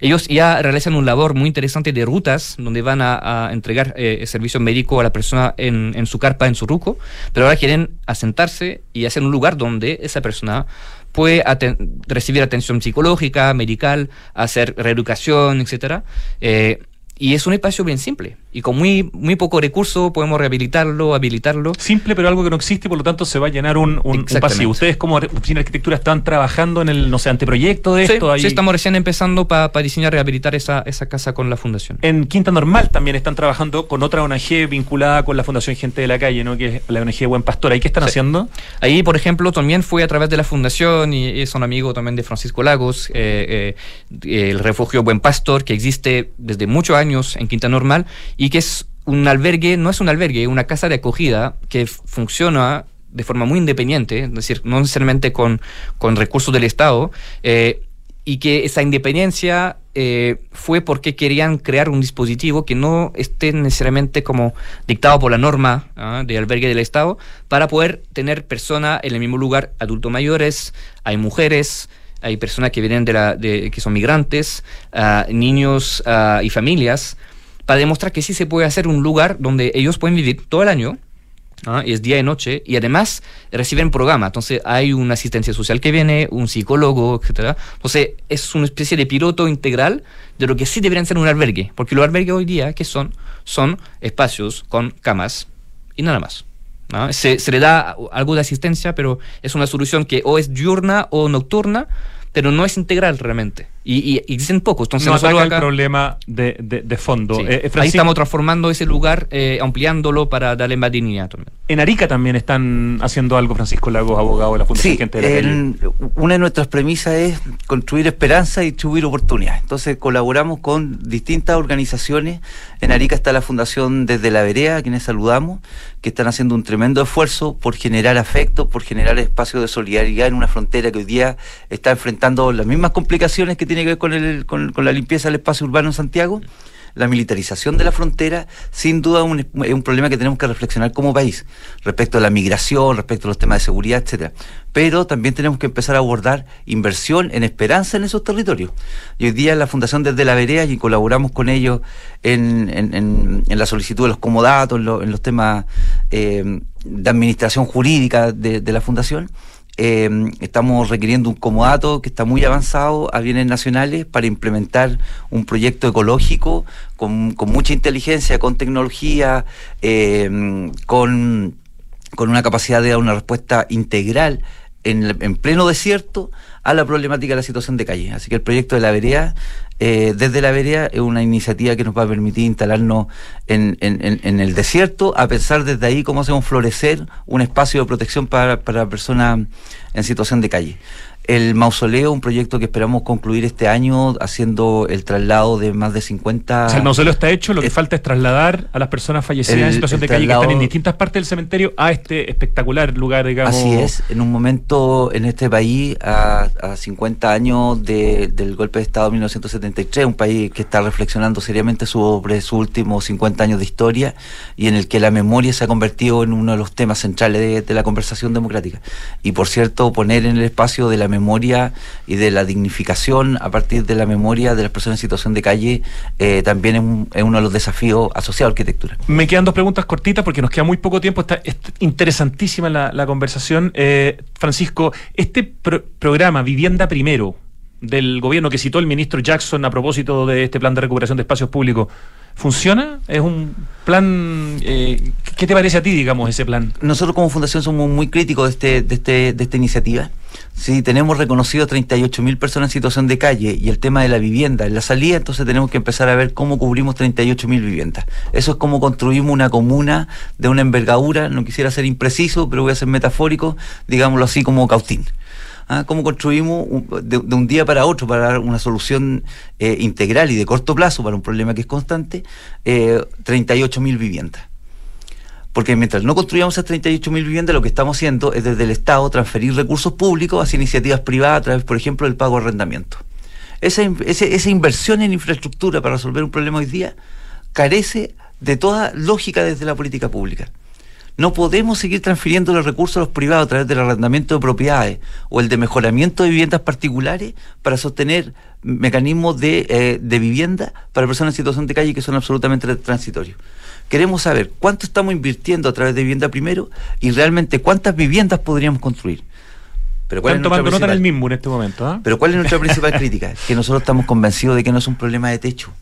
Ellos ya realizan un labor muy interesante de rutas, donde van a, entregar eh, servicio médico a la persona en, su carpa, en su ruco, pero ahora quieren asentarse y hacer un lugar donde esa persona puede recibir atención psicológica, medical, hacer reeducación, etcétera. Eh, y es un espacio bien simple. Y con muy, muy poco recurso podemos rehabilitarlo, habilitarlo. Simple, pero algo que no existe, por lo tanto se va a llenar un, un, pasivo. Ustedes como oficina de arquitectura están trabajando en el, no sé, anteproyecto de esto. Sí, estamos recién empezando para diseñar y rehabilitar esa, esa casa con la fundación. En Quinta Normal también están trabajando con otra ONG vinculada con la Fundación Gente de la Calle, ¿no? que es la ONG Buen Pastor. ¿Ahí qué están haciendo? Ahí, por ejemplo, también fue a través de la fundación y, son amigos también de Francisco Lagos, eh, eh, el refugio Buen Pastor, que existe desde muchos años en Quinta Normal y que es un albergue no es un albergue, una casa de acogida que funciona de forma muy independiente, es decir, no necesariamente con, con recursos del Estado, eh, y que esa independencia eh, fue porque querían crear un dispositivo que no esté necesariamente como dictado por la norma ¿ah? de albergue del Estado, para poder tener personas en el mismo lugar, adultos mayores, hay mujeres, hay personas que vienen de la, de, que son migrantes, ah, niños ah, y familias, para demostrar que sí se puede hacer un lugar donde ellos pueden vivir todo el año, y es día y noche, y además reciben programa. Entonces hay una asistencia social que viene, un psicólogo, etcétera. Entonces es una especie de piloto integral de lo que sí deberían ser un albergue, porque los albergues hoy día, ¿qué son? Son espacios con camas y nada más. Se, se le da algo de asistencia, pero es una solución que o es diurna o nocturna, pero no es integral realmente. Y, y, existen pocos. Entonces, no ataca el problema de, de, fondo. Eh, Ahí estamos transformando ese lugar, eh, ampliándolo para darle más dignidad también. En Arica también están haciendo algo, Francisco Lagos, abogado de la Fundación Gente de la Una de nuestras premisas es construir esperanza y distribuir oportunidades. Entonces colaboramos con distintas organizaciones. En Arica está la Fundación Desde la Vereda, a quienes saludamos, que están haciendo un tremendo esfuerzo por generar afecto, por generar espacios de solidaridad en una frontera que hoy día está enfrentando las mismas complicaciones que tiene que ver con, el, con, la limpieza del espacio urbano en Santiago, la militarización de la frontera, sin duda es un problema que tenemos que reflexionar como país, respecto a la migración, respecto a los temas de seguridad, etcétera. Pero también tenemos que empezar a abordar inversión en esperanza en esos territorios. Y hoy día la Fundación Desde la Vereda, y colaboramos con ellos en, la solicitud de los comodatos, en, los temas eh, de administración jurídica de la Fundación, eh, estamos requiriendo un comodato que está muy avanzado a bienes nacionales para implementar un proyecto ecológico con, mucha inteligencia, con tecnología, eh, con, con una capacidad de dar una respuesta integral en, en, pleno desierto a la problemática de la situación de calle. Así que el proyecto de la vereda, eh, desde la vereda, es una iniciativa que nos va a permitir instalarnos en, el desierto, a pensar desde ahí cómo hacemos florecer un espacio de protección para personas en situación de calle. El mausoleo, un proyecto que esperamos concluir este año haciendo el traslado de más de 50... O sea, el mausoleo está hecho, lo que falta es trasladar a las personas fallecidas en situación de calle que están en distintas partes del cementerio a este espectacular lugar, digamos... Así es, en un momento en este país, a, a 50 años del golpe de Estado de 1973, un país que está reflexionando seriamente sobre sus últimos 50 años de historia y en el que la memoria se ha convertido en uno de los temas centrales de, de la conversación democrática. Y por cierto, poner en el espacio de la memoria y de la dignificación a partir de la memoria de las personas en situación de calle eh, también es, uno de los desafíos asociados a la arquitectura. Me quedan dos preguntas cortitas porque nos queda muy poco tiempo. Está, interesantísima la, conversación. Eh, Francisco, este programa Vivienda Primero del gobierno que citó el ministro Jackson a propósito de este plan de recuperación de espacios públicos, ¿Funciona? ¿Es un plan? Eh, ¿Qué te parece a ti, digamos, ese plan? Nosotros como fundación somos muy críticos de, este, de, este, de esta iniciativa. Si tenemos reconocido 38 mil personas en situación de calle y el tema de la vivienda en la salida, entonces tenemos que empezar a ver cómo cubrimos 38 mil viviendas. Eso es como construimos una comuna de una envergadura, no quisiera ser impreciso, pero voy a ser metafórico, digámoslo así como Cautín. ¿ah? cómo construimos de, un día para otro para dar una solución eh, integral y de corto plazo para un problema que es constante, eh, 38 mil viviendas. Porque mientras no construyamos esas 38 mil viviendas, lo que estamos haciendo es desde el Estado transferir recursos públicos hacia iniciativas privadas a través, por ejemplo, del pago de arrendamiento. Esa, esa inversión en infraestructura para resolver un problema hoy día carece de toda lógica desde la política pública. No podemos seguir transfiriendo los recursos a los privados a través del arrendamiento de propiedades o el de mejoramiento de viviendas particulares para sostener mecanismos de, eh, de vivienda para personas en situación de calle que son absolutamente transitorios. Queremos saber cuánto estamos invirtiendo a través de vivienda primero y realmente cuántas viviendas podríamos construir. Pero ¿cuál Están tomando nota en el mismo en este momento. ¿ah? Pero ¿cuál es nuestra principal crítica? Que nosotros estamos convencidos de que no es un problema de techo.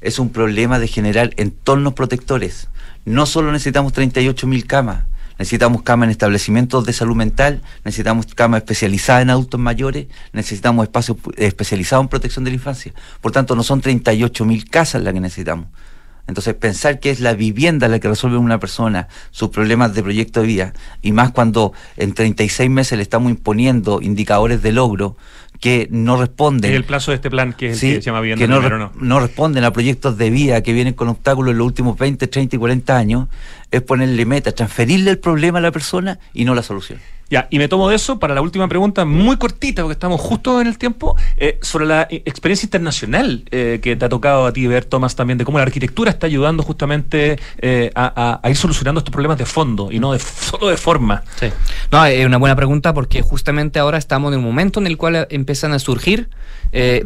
Es un problema de generar entornos protectores. No solo necesitamos 38 mil camas, necesitamos camas en establecimientos de salud mental, necesitamos camas especializadas en adultos mayores, necesitamos espacios especializados en protección de la infancia. Por tanto, no son 38 mil casas las que necesitamos. Entonces, pensar que es la vivienda la que resuelve una persona sus problemas de proyecto de vida, y más cuando en 36 meses le estamos imponiendo indicadores de logro que no responden. el plazo de este plan que, es el que se llama vivienda que no, no, responden a proyectos de vida que vienen con obstáculos en los últimos 20, 30 y 40 años, es ponerle meta, transferirle el problema a la persona y no la solución. Ya, y me tomo de eso para la última pregunta, muy cortita, porque estamos justo en el tiempo, eh, sobre la experiencia internacional eh, que te ha tocado a ti ver, Tomás, también, de cómo la arquitectura está ayudando justamente eh, a, ir solucionando estos problemas de fondo y no de solo de forma. Sí. No, es una buena pregunta porque justamente ahora estamos en un momento en el cual empiezan a surgir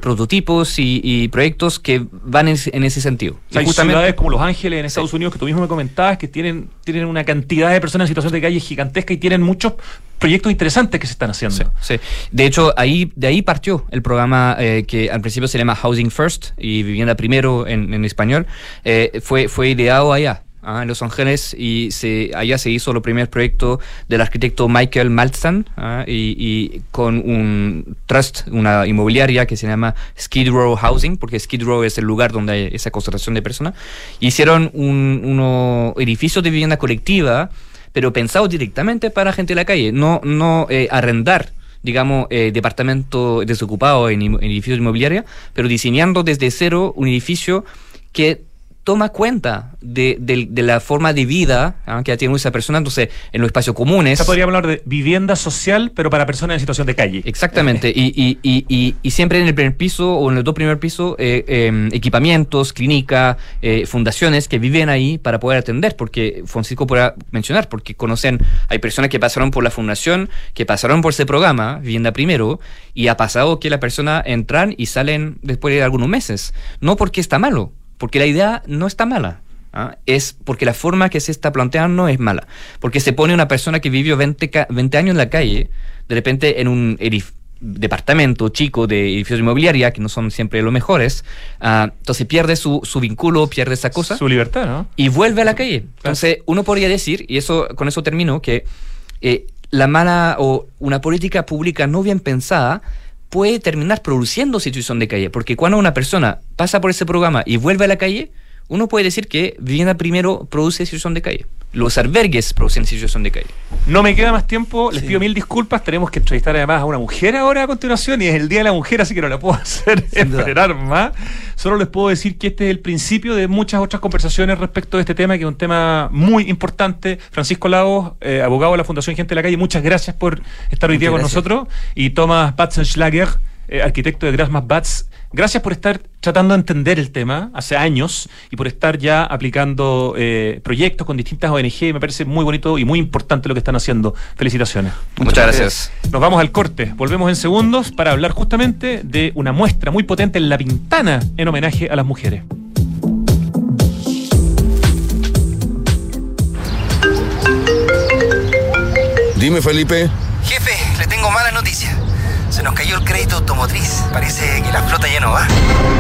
prototipos y, proyectos que van en, ese sentido. Hay ciudades como Los Ángeles en Estados Unidos que tú mismo me comentabas que tienen, tienen una cantidad de personas en situación de calle gigantesca y tienen muchos proyectos interesantes que se están haciendo. Sí, De hecho, ahí, de ahí partió el programa eh, que al principio se llama Housing First y Vivienda Primero en, español. Eh, fue, fue ideado allá. Ah, en Los Ángeles y se, allá se hizo el primer proyecto del arquitecto Michael Maltzan ah, y, con un trust, una inmobiliaria que se llama Skid Row Housing, porque Skid Row es el lugar donde hay esa concentración de personas. Hicieron un, unos edificios de vivienda colectiva pero pensado directamente para gente de la calle, no, no eh, arrendar digamos, eh, departamento desocupado en, en edificios inmobiliarios, pero diseñando desde cero un edificio que toma cuenta de, de, la forma de vida ¿ah? que tiene esa persona, entonces en los espacios comunes. Podría hablar de vivienda social, pero para personas en situación de calle. Exactamente, y, y, y, y, siempre en el primer piso o en los dos primer pisos, eh, em, equipamientos, clínica, eh, fundaciones que viven ahí para poder atender, porque Francisco podrá mencionar, porque conocen, hay personas que pasaron por la fundación, que pasaron por ese programa, Vivienda Primero, y ha pasado que la persona entran y salen después de algunos meses, no porque está malo porque la idea no está mala. ¿ah? Es porque la forma que se está planteando es mala. Porque se pone una persona que vivió 20, 20 años en la calle, de repente en un departamento chico de edificios inmobiliaria, que no son siempre los mejores, ah, entonces pierde su, su, vínculo, pierde esa cosa. Su libertad, ¿no? Y vuelve a la calle. Entonces, uno podría decir, y eso con eso termino, que eh, la mala o una política pública no bien pensada puede terminar produciendo situación de calle, porque cuando una persona pasa por ese programa y vuelve a la calle, uno puede decir que vivienda primero produce situación de calle. Los albergues producen situación de calle. No me queda más tiempo, les pido mil disculpas. Tenemos que entrevistar además a una mujer ahora a continuación y es el Día de la Mujer, así que no la puedo hacer esperar más. Solo les puedo decir que este es el principio de muchas otras conversaciones respecto de este tema, que es un tema muy importante. Francisco Lagos, eh, abogado de la Fundación Gente de la Calle, muchas gracias por estar hoy día con nosotros. Y Thomas Batzenschlager, eh, arquitecto de Grasmas Bats Gracias por estar tratando de entender el tema hace años y por estar ya aplicando eh, proyectos con distintas ONG. Me parece muy bonito y muy importante lo que están haciendo. Felicitaciones. Muchas, gracias. Nos vamos al corte. Volvemos en segundos para hablar justamente de una muestra muy potente en La Pintana en homenaje a las mujeres. Dime, Felipe. Jefe, le tengo mala noticia. Se nos cayó el crédito automotriz. Parece que la flota ya no va.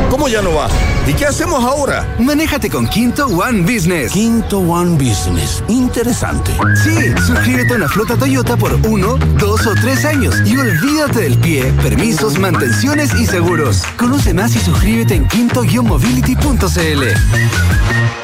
¿Cómo ya no va? ¿Y qué hacemos ahora? Manéjate con Quinto One Business. Quinto One Business. Interesante. Sí, suscríbete a una flota Toyota por uno, dos o tres años y olvídate del pie, permisos, mantenciones y seguros. Conoce más y suscríbete en quinto-mobility.cl.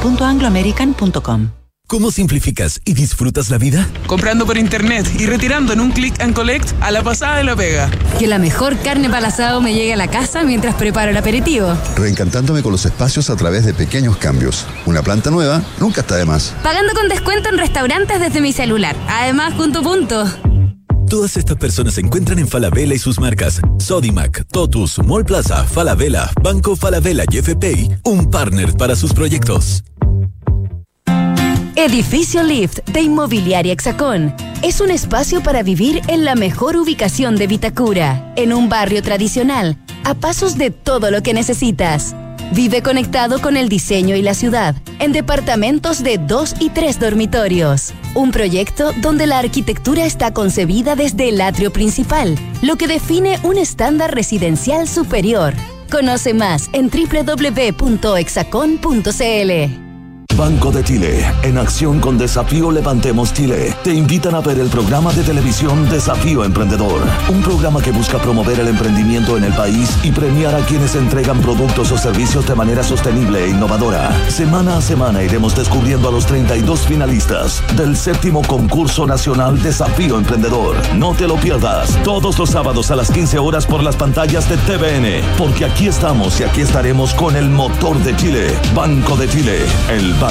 angloamerican.com. ¿Cómo simplificas y disfrutas la vida? Comprando por internet y retirando en un click and collect a la pasada de la pega. Que la mejor carne para asado me llegue a la casa mientras preparo el aperitivo. Reencantándome con los espacios a través de pequeños cambios. Una planta nueva nunca está de más. Pagando con descuento en restaurantes desde mi celular. Además, punto punto. Todas estas personas se encuentran en Falabella y sus marcas Sodimac, Totus, Mall Plaza, Falabella, Banco Falabella y FPI, un partner para sus proyectos. Edificio Lift de Inmobiliaria Hexacón. Es un espacio para vivir en la mejor ubicación de Vitacura, en un barrio tradicional, a pasos de todo lo que necesitas. Vive conectado con el diseño y la ciudad, en departamentos de dos y tres dormitorios. Un proyecto donde la arquitectura está concebida desde el atrio principal, lo que define un estándar residencial superior. Conoce más en www.exacon.cl. Banco de Chile, en acción con Desafío Levantemos Chile, te invitan a ver el programa de televisión Desafío Emprendedor, un programa que busca promover el emprendimiento en el país y premiar a quienes entregan productos o servicios de manera sostenible e innovadora. Semana a semana iremos descubriendo a los 32 finalistas del séptimo concurso nacional Desafío Emprendedor. No te lo pierdas, todos los sábados a las 15 horas por las pantallas de TVN, porque aquí estamos y aquí estaremos con el motor de Chile, Banco de Chile, el Banco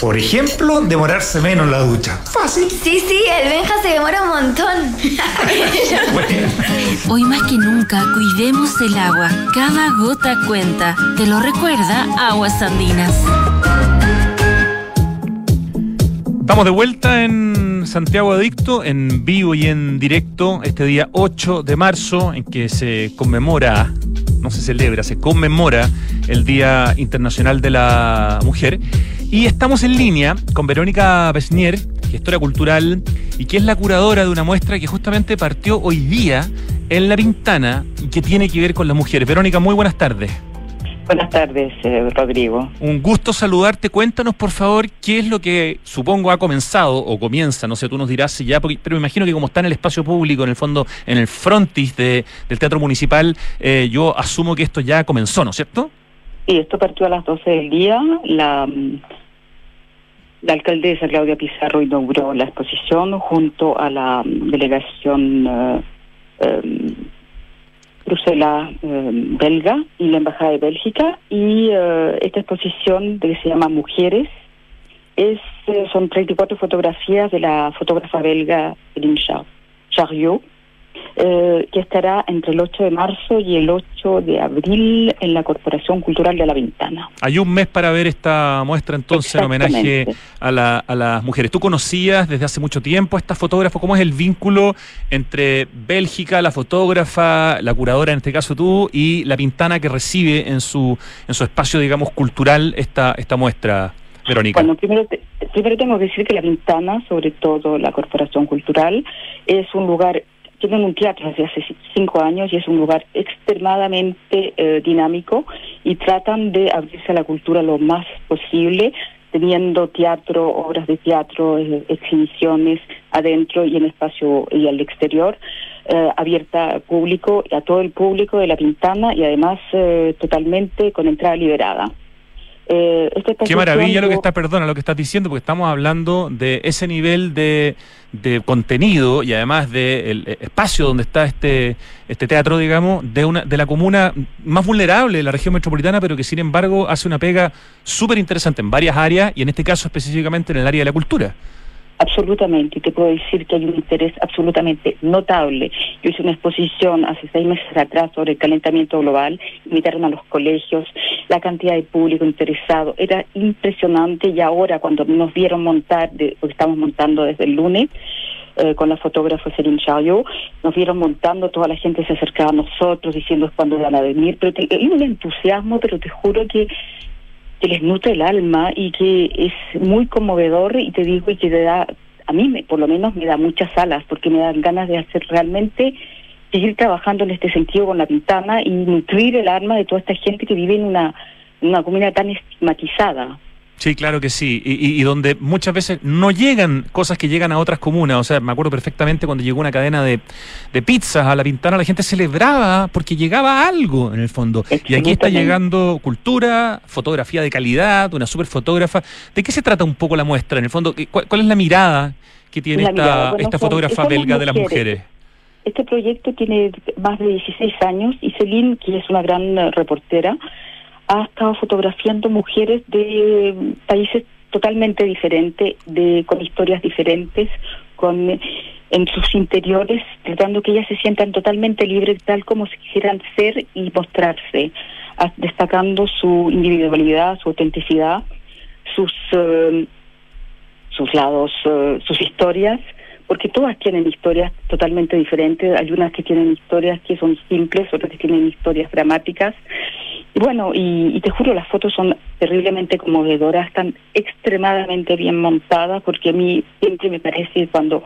Por ejemplo, demorarse menos en la ducha. Fácil. Sí, sí, el Benja se demora un montón. Hoy más que nunca, cuidemos el agua. Cada gota cuenta. Te lo recuerda Aguas Andinas. Estamos de vuelta en Santiago Adicto, en vivo y en directo, este día 8 de marzo, en que se conmemora, se celebra, se conmemora el Día Internacional de la Mujer. Y estamos en línea con Verónica Besnier, gestora cultural, y que es la curadora de una muestra que justamente partió hoy día en La Pintana y que tiene que ver con las mujeres. Verónica, muy buenas tardes. Buenas tardes, eh, Rodrigo. Un gusto saludarte. Cuéntanos, por favor, qué es lo que supongo ha comenzado o comienza, no sé, tú nos dirás si ya, pero me imagino que como está en el espacio público, en el fondo, en el frontis de, del Teatro Municipal, eh, yo asumo que esto ya comenzó, ¿no es cierto? Sí, esto partió a las 12 del día. La, la alcaldesa Claudia Pizarro inauguró la exposición junto a la delegación eh, eh, Bruselas eh, belga y la Embajada de Bélgica. Y eh, esta exposición que se llama Mujeres es eh, son 34 fotografías de la fotógrafa belga Erin Chariot eh, que estará entre el 8 de marzo y el 8 de abril en la Corporación Cultural de La Ventana. Hay un mes para ver esta muestra entonces en homenaje a, la, a las mujeres. ¿Tú conocías desde hace mucho tiempo a esta fotógrafa? ¿Cómo es el vínculo entre Bélgica, la fotógrafa, la curadora en este caso tú, y La Pintana que recibe en su, en su espacio, digamos, cultural esta, esta muestra? Verónica. Bueno, primero, primero tengo que decir que La Pintana, sobre todo la Corporación Cultural, es un lugar tienen un teatro desde hace cinco años y es un lugar extremadamente eh, dinámico y tratan de abrirse a la cultura lo más posible, teniendo teatro, obras de teatro, eh, exhibiciones adentro y en espacio y al exterior, eh, abierta al público, a todo el público de La Pintana y además totalmente con entrada liberada. Eh, Qué maravilla lo que está, perdona, lo que estás diciendo, porque estamos hablando de ese nivel de, de contenido y además del de espacio donde está este, este teatro, digamos, de, una, de la comuna más vulnerable de la región metropolitana, pero que sin embargo hace una pega súper interesante en varias áreas y en este caso específicamente en el área de la cultura. Absolutamente, y te puedo decir que hay un interés absolutamente notable. Yo hice una exposición hace seis meses atrás sobre el calentamiento global, invitaron a los colegios, la cantidad de público interesado, era impresionante y ahora cuando nos vieron montar, de, lo que estamos montando desde el lunes, eh, con la fotógrafa Serin Chayo, nos vieron montando, toda la gente se acercaba a nosotros diciendo cuándo van a venir, pero hay un entusiasmo, pero te juro que que les nutre el alma y que es muy conmovedor y te digo y que te da, a mí me, por lo menos me da muchas alas porque me dan ganas de hacer realmente seguir trabajando en este sentido con la pintana y nutrir el alma de toda esta gente que vive en una, en una comunidad tan estigmatizada. Sí, claro que sí. Y, y, donde muchas veces no llegan cosas que llegan a otras comunas. O sea, me acuerdo perfectamente cuando llegó una cadena de, de pizzas a La Pintana, la gente celebraba porque llegaba algo en el fondo. Y aquí está llegando cultura, fotografía de calidad, una super fotógrafa. ¿De qué se trata un poco la muestra? En el fondo, ¿cuál, cuál es la mirada que tiene esta, esta fotógrafa belga de las mujeres? Este proyecto tiene más de 16 años y Celine, que es una gran reportera, ha estado fotografiando mujeres de países totalmente diferentes, de con historias diferentes, con en sus interiores, tratando que ellas se sientan totalmente libres, tal como si quisieran ser y mostrarse, destacando su individualidad, su autenticidad, sus uh, sus lados, uh, sus historias, porque todas tienen historias totalmente diferentes. Hay unas que tienen historias que son simples, otras que tienen historias dramáticas. Y bueno, y, te juro, las fotos son terriblemente conmovedoras, están extremadamente bien montadas, porque a mí siempre me parece cuando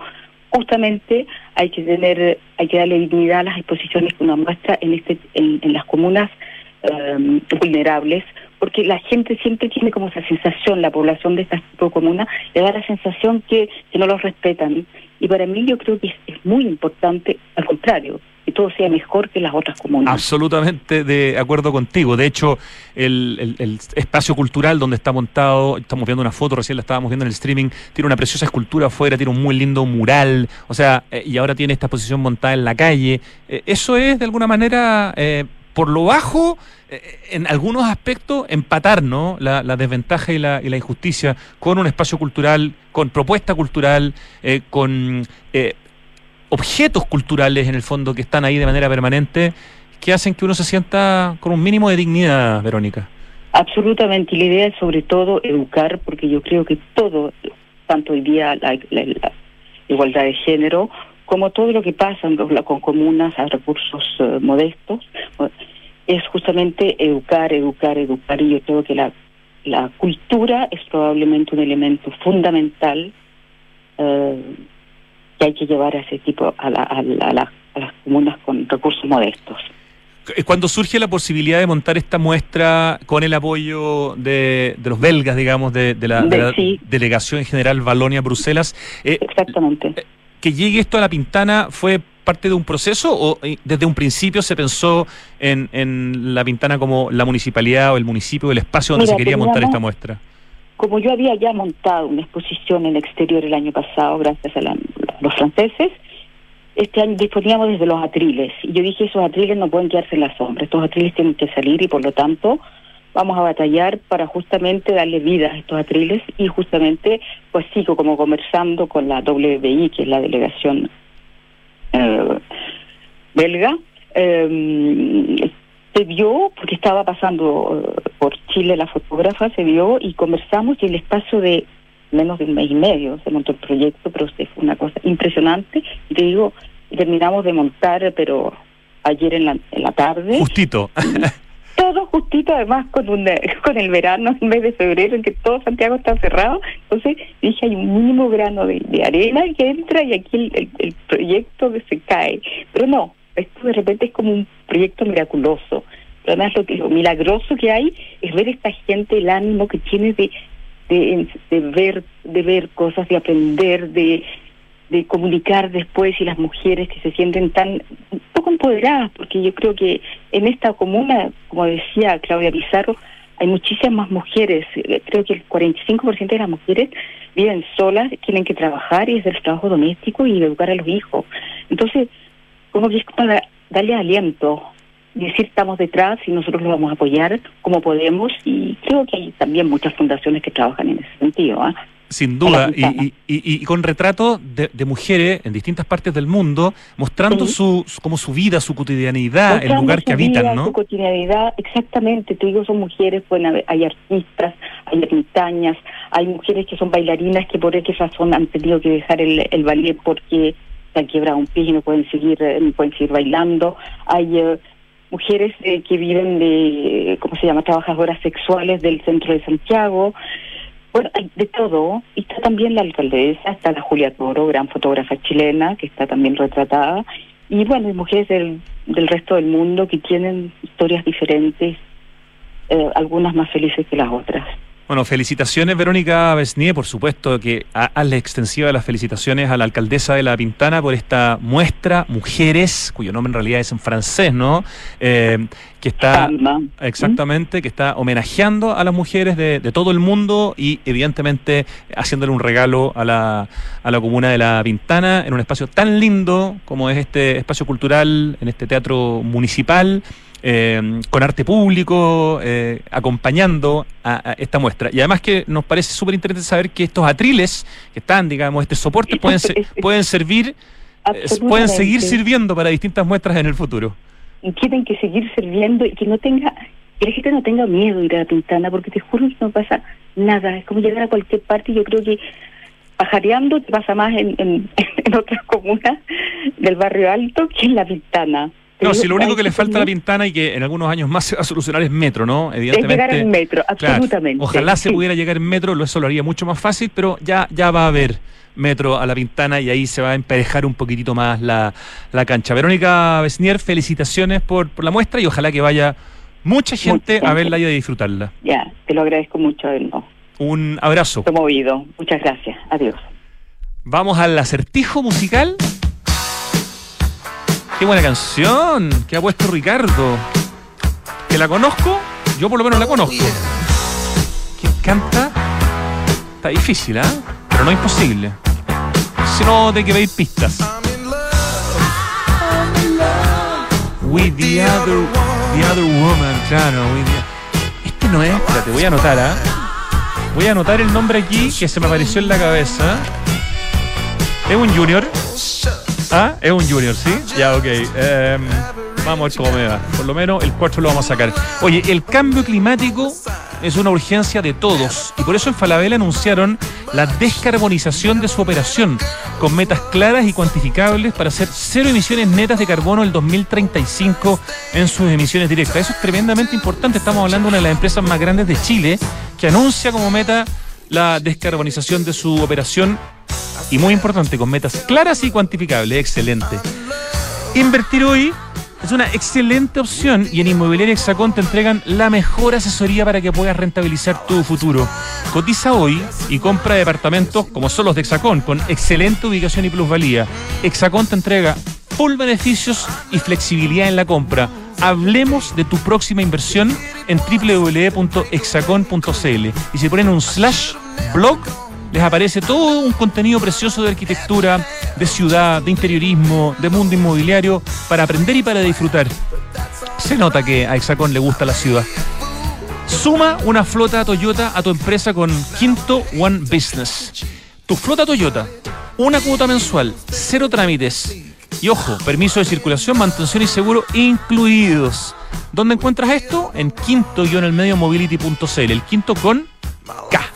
justamente hay que tener, hay que darle dignidad a las exposiciones que uno muestra en este, en, las comunas um, vulnerables, porque la gente siempre tiene como esa sensación, la población de estas tipo comunas, le da la sensación que, no los respetan. Y para mí yo creo que es muy importante, al contrario, que todo sea mejor que las otras comunas. Absolutamente de acuerdo contigo. De hecho, el, el, espacio cultural donde está montado, estamos viendo una foto, recién la estábamos viendo en el streaming, tiene una preciosa escultura afuera, tiene un muy lindo mural, o sea, eh, y ahora tiene esta exposición montada en la calle. Eh, eso es, de alguna manera, eh, por lo bajo, en algunos aspectos, empatar ¿no? la, desventaja y la, y la, injusticia con un espacio cultural, con propuesta cultural, con objetos culturales en el fondo que están ahí de manera permanente que hacen que uno se sienta con un mínimo de dignidad, Verónica. Absolutamente, y la idea es sobre todo educar, porque yo creo que todo, tanto hoy día la, igualdad de género, como todo lo que pasa con comunas a recursos eh, modestos, es justamente educar, educar, educar, y yo creo que la, la cultura es probablemente un elemento fundamental eh, que hay que llevar a ese tipo, a, a, las comunas con recursos modestos. Cuando surge la posibilidad de montar esta muestra con el apoyo de, los belgas, digamos, de, la, Delegación General Valonia-Bruselas. Eh, Exactamente. Eh, ¿Que llegue esto a la Pintana fue parte de un proceso o eh, desde un principio se pensó en, en la Pintana como la municipalidad o el municipio, el espacio donde se quería montar esta muestra? Como yo había ya montado una exposición en el exterior el año pasado, gracias a, los franceses, este año disponíamos desde los atriles. Y yo dije, esos atriles no pueden quedarse en la sombra, estos atriles tienen que salir y por lo tanto vamos a batallar para justamente darle vida a estos atriles y justamente pues sigo como conversando con la WBI, que es la delegación eh, belga, eh, se vio, porque estaba pasando eh, por Chile la fotógrafa, se vio y conversamos y el espacio de menos de un mes y medio se montó el proyecto, pero fue una cosa impresionante. Y te digo, terminamos de montar, pero ayer en la, en la tarde. Justito. todo justito, además con un, con el verano, en mes de febrero, en que todo Santiago está cerrado. Entonces dije, hay un mínimo grano de, arena que entra y aquí el, el, el proyecto se cae. Pero no, esto de repente es como un proyecto miraculoso. Pero además lo, que, lo milagroso que hay es ver esta gente, el ánimo que tiene de, de, de ver de ver cosas, de aprender, de, de comunicar después y las mujeres que se sienten tan poco empoderadas, porque yo creo que en esta comuna, como decía Claudia Pizarro, hay muchísimas más mujeres, creo que el 45% de las mujeres viven solas, tienen que trabajar y es el trabajo doméstico y educar a los hijos. Entonces, como que es para darle aliento, decir estamos detrás y nosotros lo vamos a apoyar como podemos y creo que hay también muchas fundaciones que trabajan en ese sentido. ¿ah? Sin duda, y, y- y- y con retratos de, de mujeres en distintas partes del mundo, mostrando Sí. su, su- como su vida, su cotidianidad, el lugar que su vida, habitan, Su ¿no? cotidianidad, exactamente. Te digo, son mujeres, pueden haber- hay artistas, hay ermitañas, hay mujeres que son bailarinas que por X razón han tenido que dejar el, el ballet porque se han quebrado un pie y no pueden seguir, eh, no pueden seguir bailando. Hay eh, mujeres eh, que viven de, ¿cómo se llama?, trabajadoras sexuales del centro de Santiago. Bueno, hay de todo. Y está también la alcaldesa, está la Julia Toro, gran fotógrafa chilena, que está también retratada. Y bueno, hay mujeres del, del resto del mundo que tienen historias diferentes, eh, algunas más felices que las otras. Bueno, felicitaciones Verónica Besnier, por supuesto que ha- hazle extensiva las felicitaciones a la alcaldesa de La Pintana por esta muestra Mujeres, cuyo nombre en realidad es en francés, ¿no? Eh, que está exactamente, que está homenajeando a las mujeres de, de todo el mundo y evidentemente haciéndole un regalo a la, a la comuna de La Pintana en un espacio tan lindo como es este espacio cultural, en este teatro municipal eh, con arte público, eh, acompañando a, a esta muestra. Y además que nos parece súper interesante saber que estos atriles que están, digamos, este soporte pueden, ser- pueden servir, eh, pueden seguir sirviendo para distintas muestras en el futuro. Y tienen que seguir sirviendo y que no tenga, que la gente no tenga miedo de ir a la Pintana, porque te juro que no pasa nada. Es como llegar a cualquier parte y yo creo que pajareando te pasa más en, en, en otras comunas del barrio alto que en la Pintana. No, si lo único que le falta a la Pintana y que en algunos años más se va a solucionar es metro, ¿no? es llegar al metro, Claro, absolutamente. ojalá se pudiera llegar en metro, lo- eso lo haría mucho más fácil, pero ya, ya va a haber metro a la Pintana y ahí se va a emparejar un poquitito más la, la cancha. Verónica Besnier, felicitaciones por, por la muestra y ojalá que vaya mucha gente a gente. verla y a disfrutarla. Ya, te lo agradezco mucho nuevo. Un abrazo. Muchas gracias. Adiós. Vamos al acertijo musical. Qué buena canción que ha puesto Ricardo. Que la conozco, yo por lo menos la conozco. ¿Quién canta? Está difícil, ¿ah? Pero no imposible. Si no, de que veis pistas. With the other, the other woman, claro. with the- Este no es. Espérate, voy a anotar, ¿ah? Voy a anotar el nombre aquí que se me apareció en la cabeza. ¿Es un junior? Ah, es un junior, ¿sí? Ya, ok. Em, vamos a ver cómo me va. Por lo menos el 4 lo vamos a sacar. Oye, el cambio climático es una urgencia de todos y por eso en Falabella anunciaron la descarbonización de su operación con metas claras y cuantificables para hacer cero emisiones netas de carbono el 2035 en sus emisiones directas. Eso es tremendamente importante. Estamos hablando de una de las empresas más grandes de Chile que anuncia como meta la descarbonización de su operación y muy importante, con metas claras y cuantificables. Excelente. Invertir hoy es una excelente opción y en Inmobiliaria Hexacón te entregan la mejor asesoría para que puedas rentabilizar tu futuro. Cotiza hoy y compra departamentos como son los de Hexacón, con excelente ubicación y plusvalía. Hexacón te entrega full beneficios y flexibilidad en la compra. Hablemos de tu próxima inversión en www.hexacon.cl y si ponen un slash blog les aparece todo un contenido precioso de arquitectura, de ciudad, de interiorismo, de mundo inmobiliario, para aprender y para disfrutar. Se nota que a Hexacon le gusta la ciudad. Suma una flota Toyota a tu empresa con Quinto One Business. Tu flota Toyota, una cuota mensual, cero trámites. Y ojo, permiso de circulación, mantención y seguro incluidos. ¿Dónde encuentras esto? En quinto-mobility.cl. El quinto con K.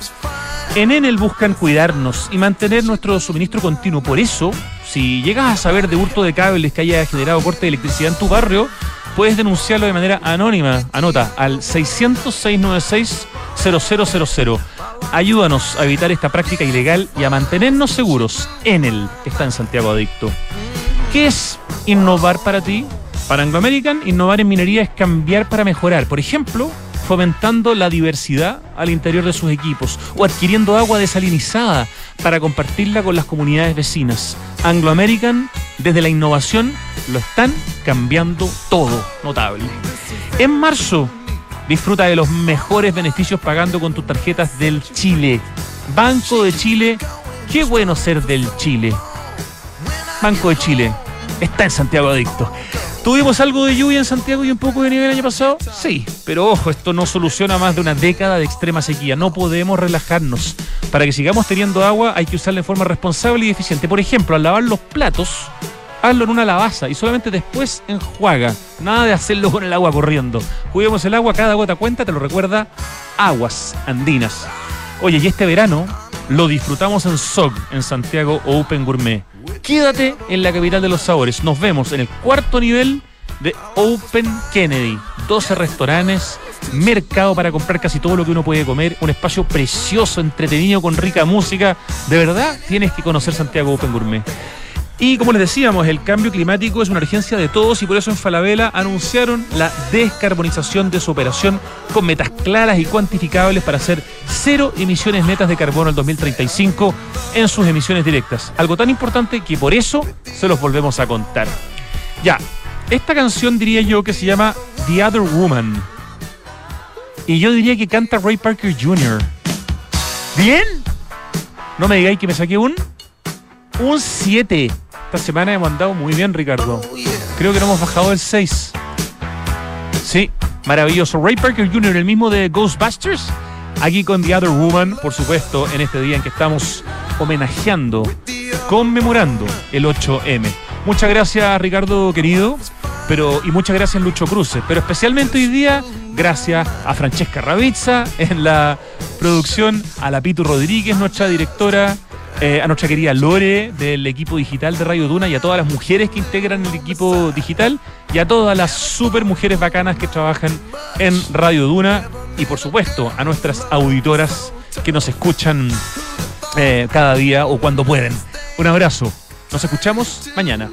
En Enel buscan cuidarnos y mantener nuestro suministro continuo. Por eso, si llegas a saber de hurto de cables que haya generado corte de electricidad en tu barrio, puedes denunciarlo de manera anónima. Anota al 600-696-0000. Ayúdanos a evitar esta práctica ilegal y a mantenernos seguros. Enel, que está en Santiago Adicto. ¿Qué es innovar para ti? Para Anglo American, innovar en minería es cambiar para mejorar. Por ejemplo, fomentando la diversidad al interior de sus equipos o adquiriendo agua desalinizada para compartirla con las comunidades vecinas. Anglo American, desde la innovación, lo están cambiando todo. Notable. En marzo, disfruta de los mejores beneficios pagando con tus tarjetas del Chile. Banco de Chile, qué bueno ser del Chile. Banco de Chile está en Santiago Adicto. ¿Tuvimos algo de lluvia en Santiago y un poco de nieve el año pasado? Sí, pero ojo, esto no soluciona más de una década de extrema sequía. No podemos relajarnos. Para que sigamos teniendo agua hay que usarla de forma responsable y eficiente. Por ejemplo, al lavar los platos, hazlo en una lavaza y solamente después enjuaga. Nada de hacerlo con el agua corriendo. Cuidemos el agua, cada gota cuenta, te lo recuerda Aguas Andinas. Oye, y este verano lo disfrutamos en SOG, en Santiago Open Gourmet. Quédate en la capital de los sabores. Nos vemos en el cuarto nivel de Open Kennedy. 12 restaurantes, mercado para comprar casi todo lo que uno puede comer, un espacio precioso, entretenido, con rica música. De verdad, tienes que conocer Santiago Open Gourmet. Y como les decíamos, el cambio climático es una urgencia de todos y por eso en Falabella anunciaron la descarbonización de su operación con metas claras y cuantificables para hacer cero emisiones netas de carbono en 2035 en sus emisiones directas. Algo tan importante que por eso se los volvemos a contar. Ya, esta canción diría yo que se llama The Other Woman. Y yo diría que canta Ray Parker Jr. ¿Bien? No me digáis que me saqué un... Un 7. Esta semana hemos andado muy bien, Ricardo. Creo que no hemos bajado el 6. Sí, maravilloso. Ray Parker Jr., el mismo de Ghostbusters. Aquí con The Other Woman, por supuesto, en este día en que estamos homenajeando, conmemorando el 8M. Muchas gracias, Ricardo querido. Pero, y muchas gracias, Lucho Cruces. Pero especialmente hoy día, gracias a Francesca Ravizza en la producción, a la Pitu Rodríguez, nuestra directora, eh, a nuestra querida Lore del equipo digital de Radio Duna y a todas las mujeres que integran el equipo digital y a todas las super mujeres bacanas que trabajan en Radio Duna y por supuesto a nuestras auditoras que nos escuchan eh, cada día o cuando pueden. Un abrazo. Nos escuchamos mañana.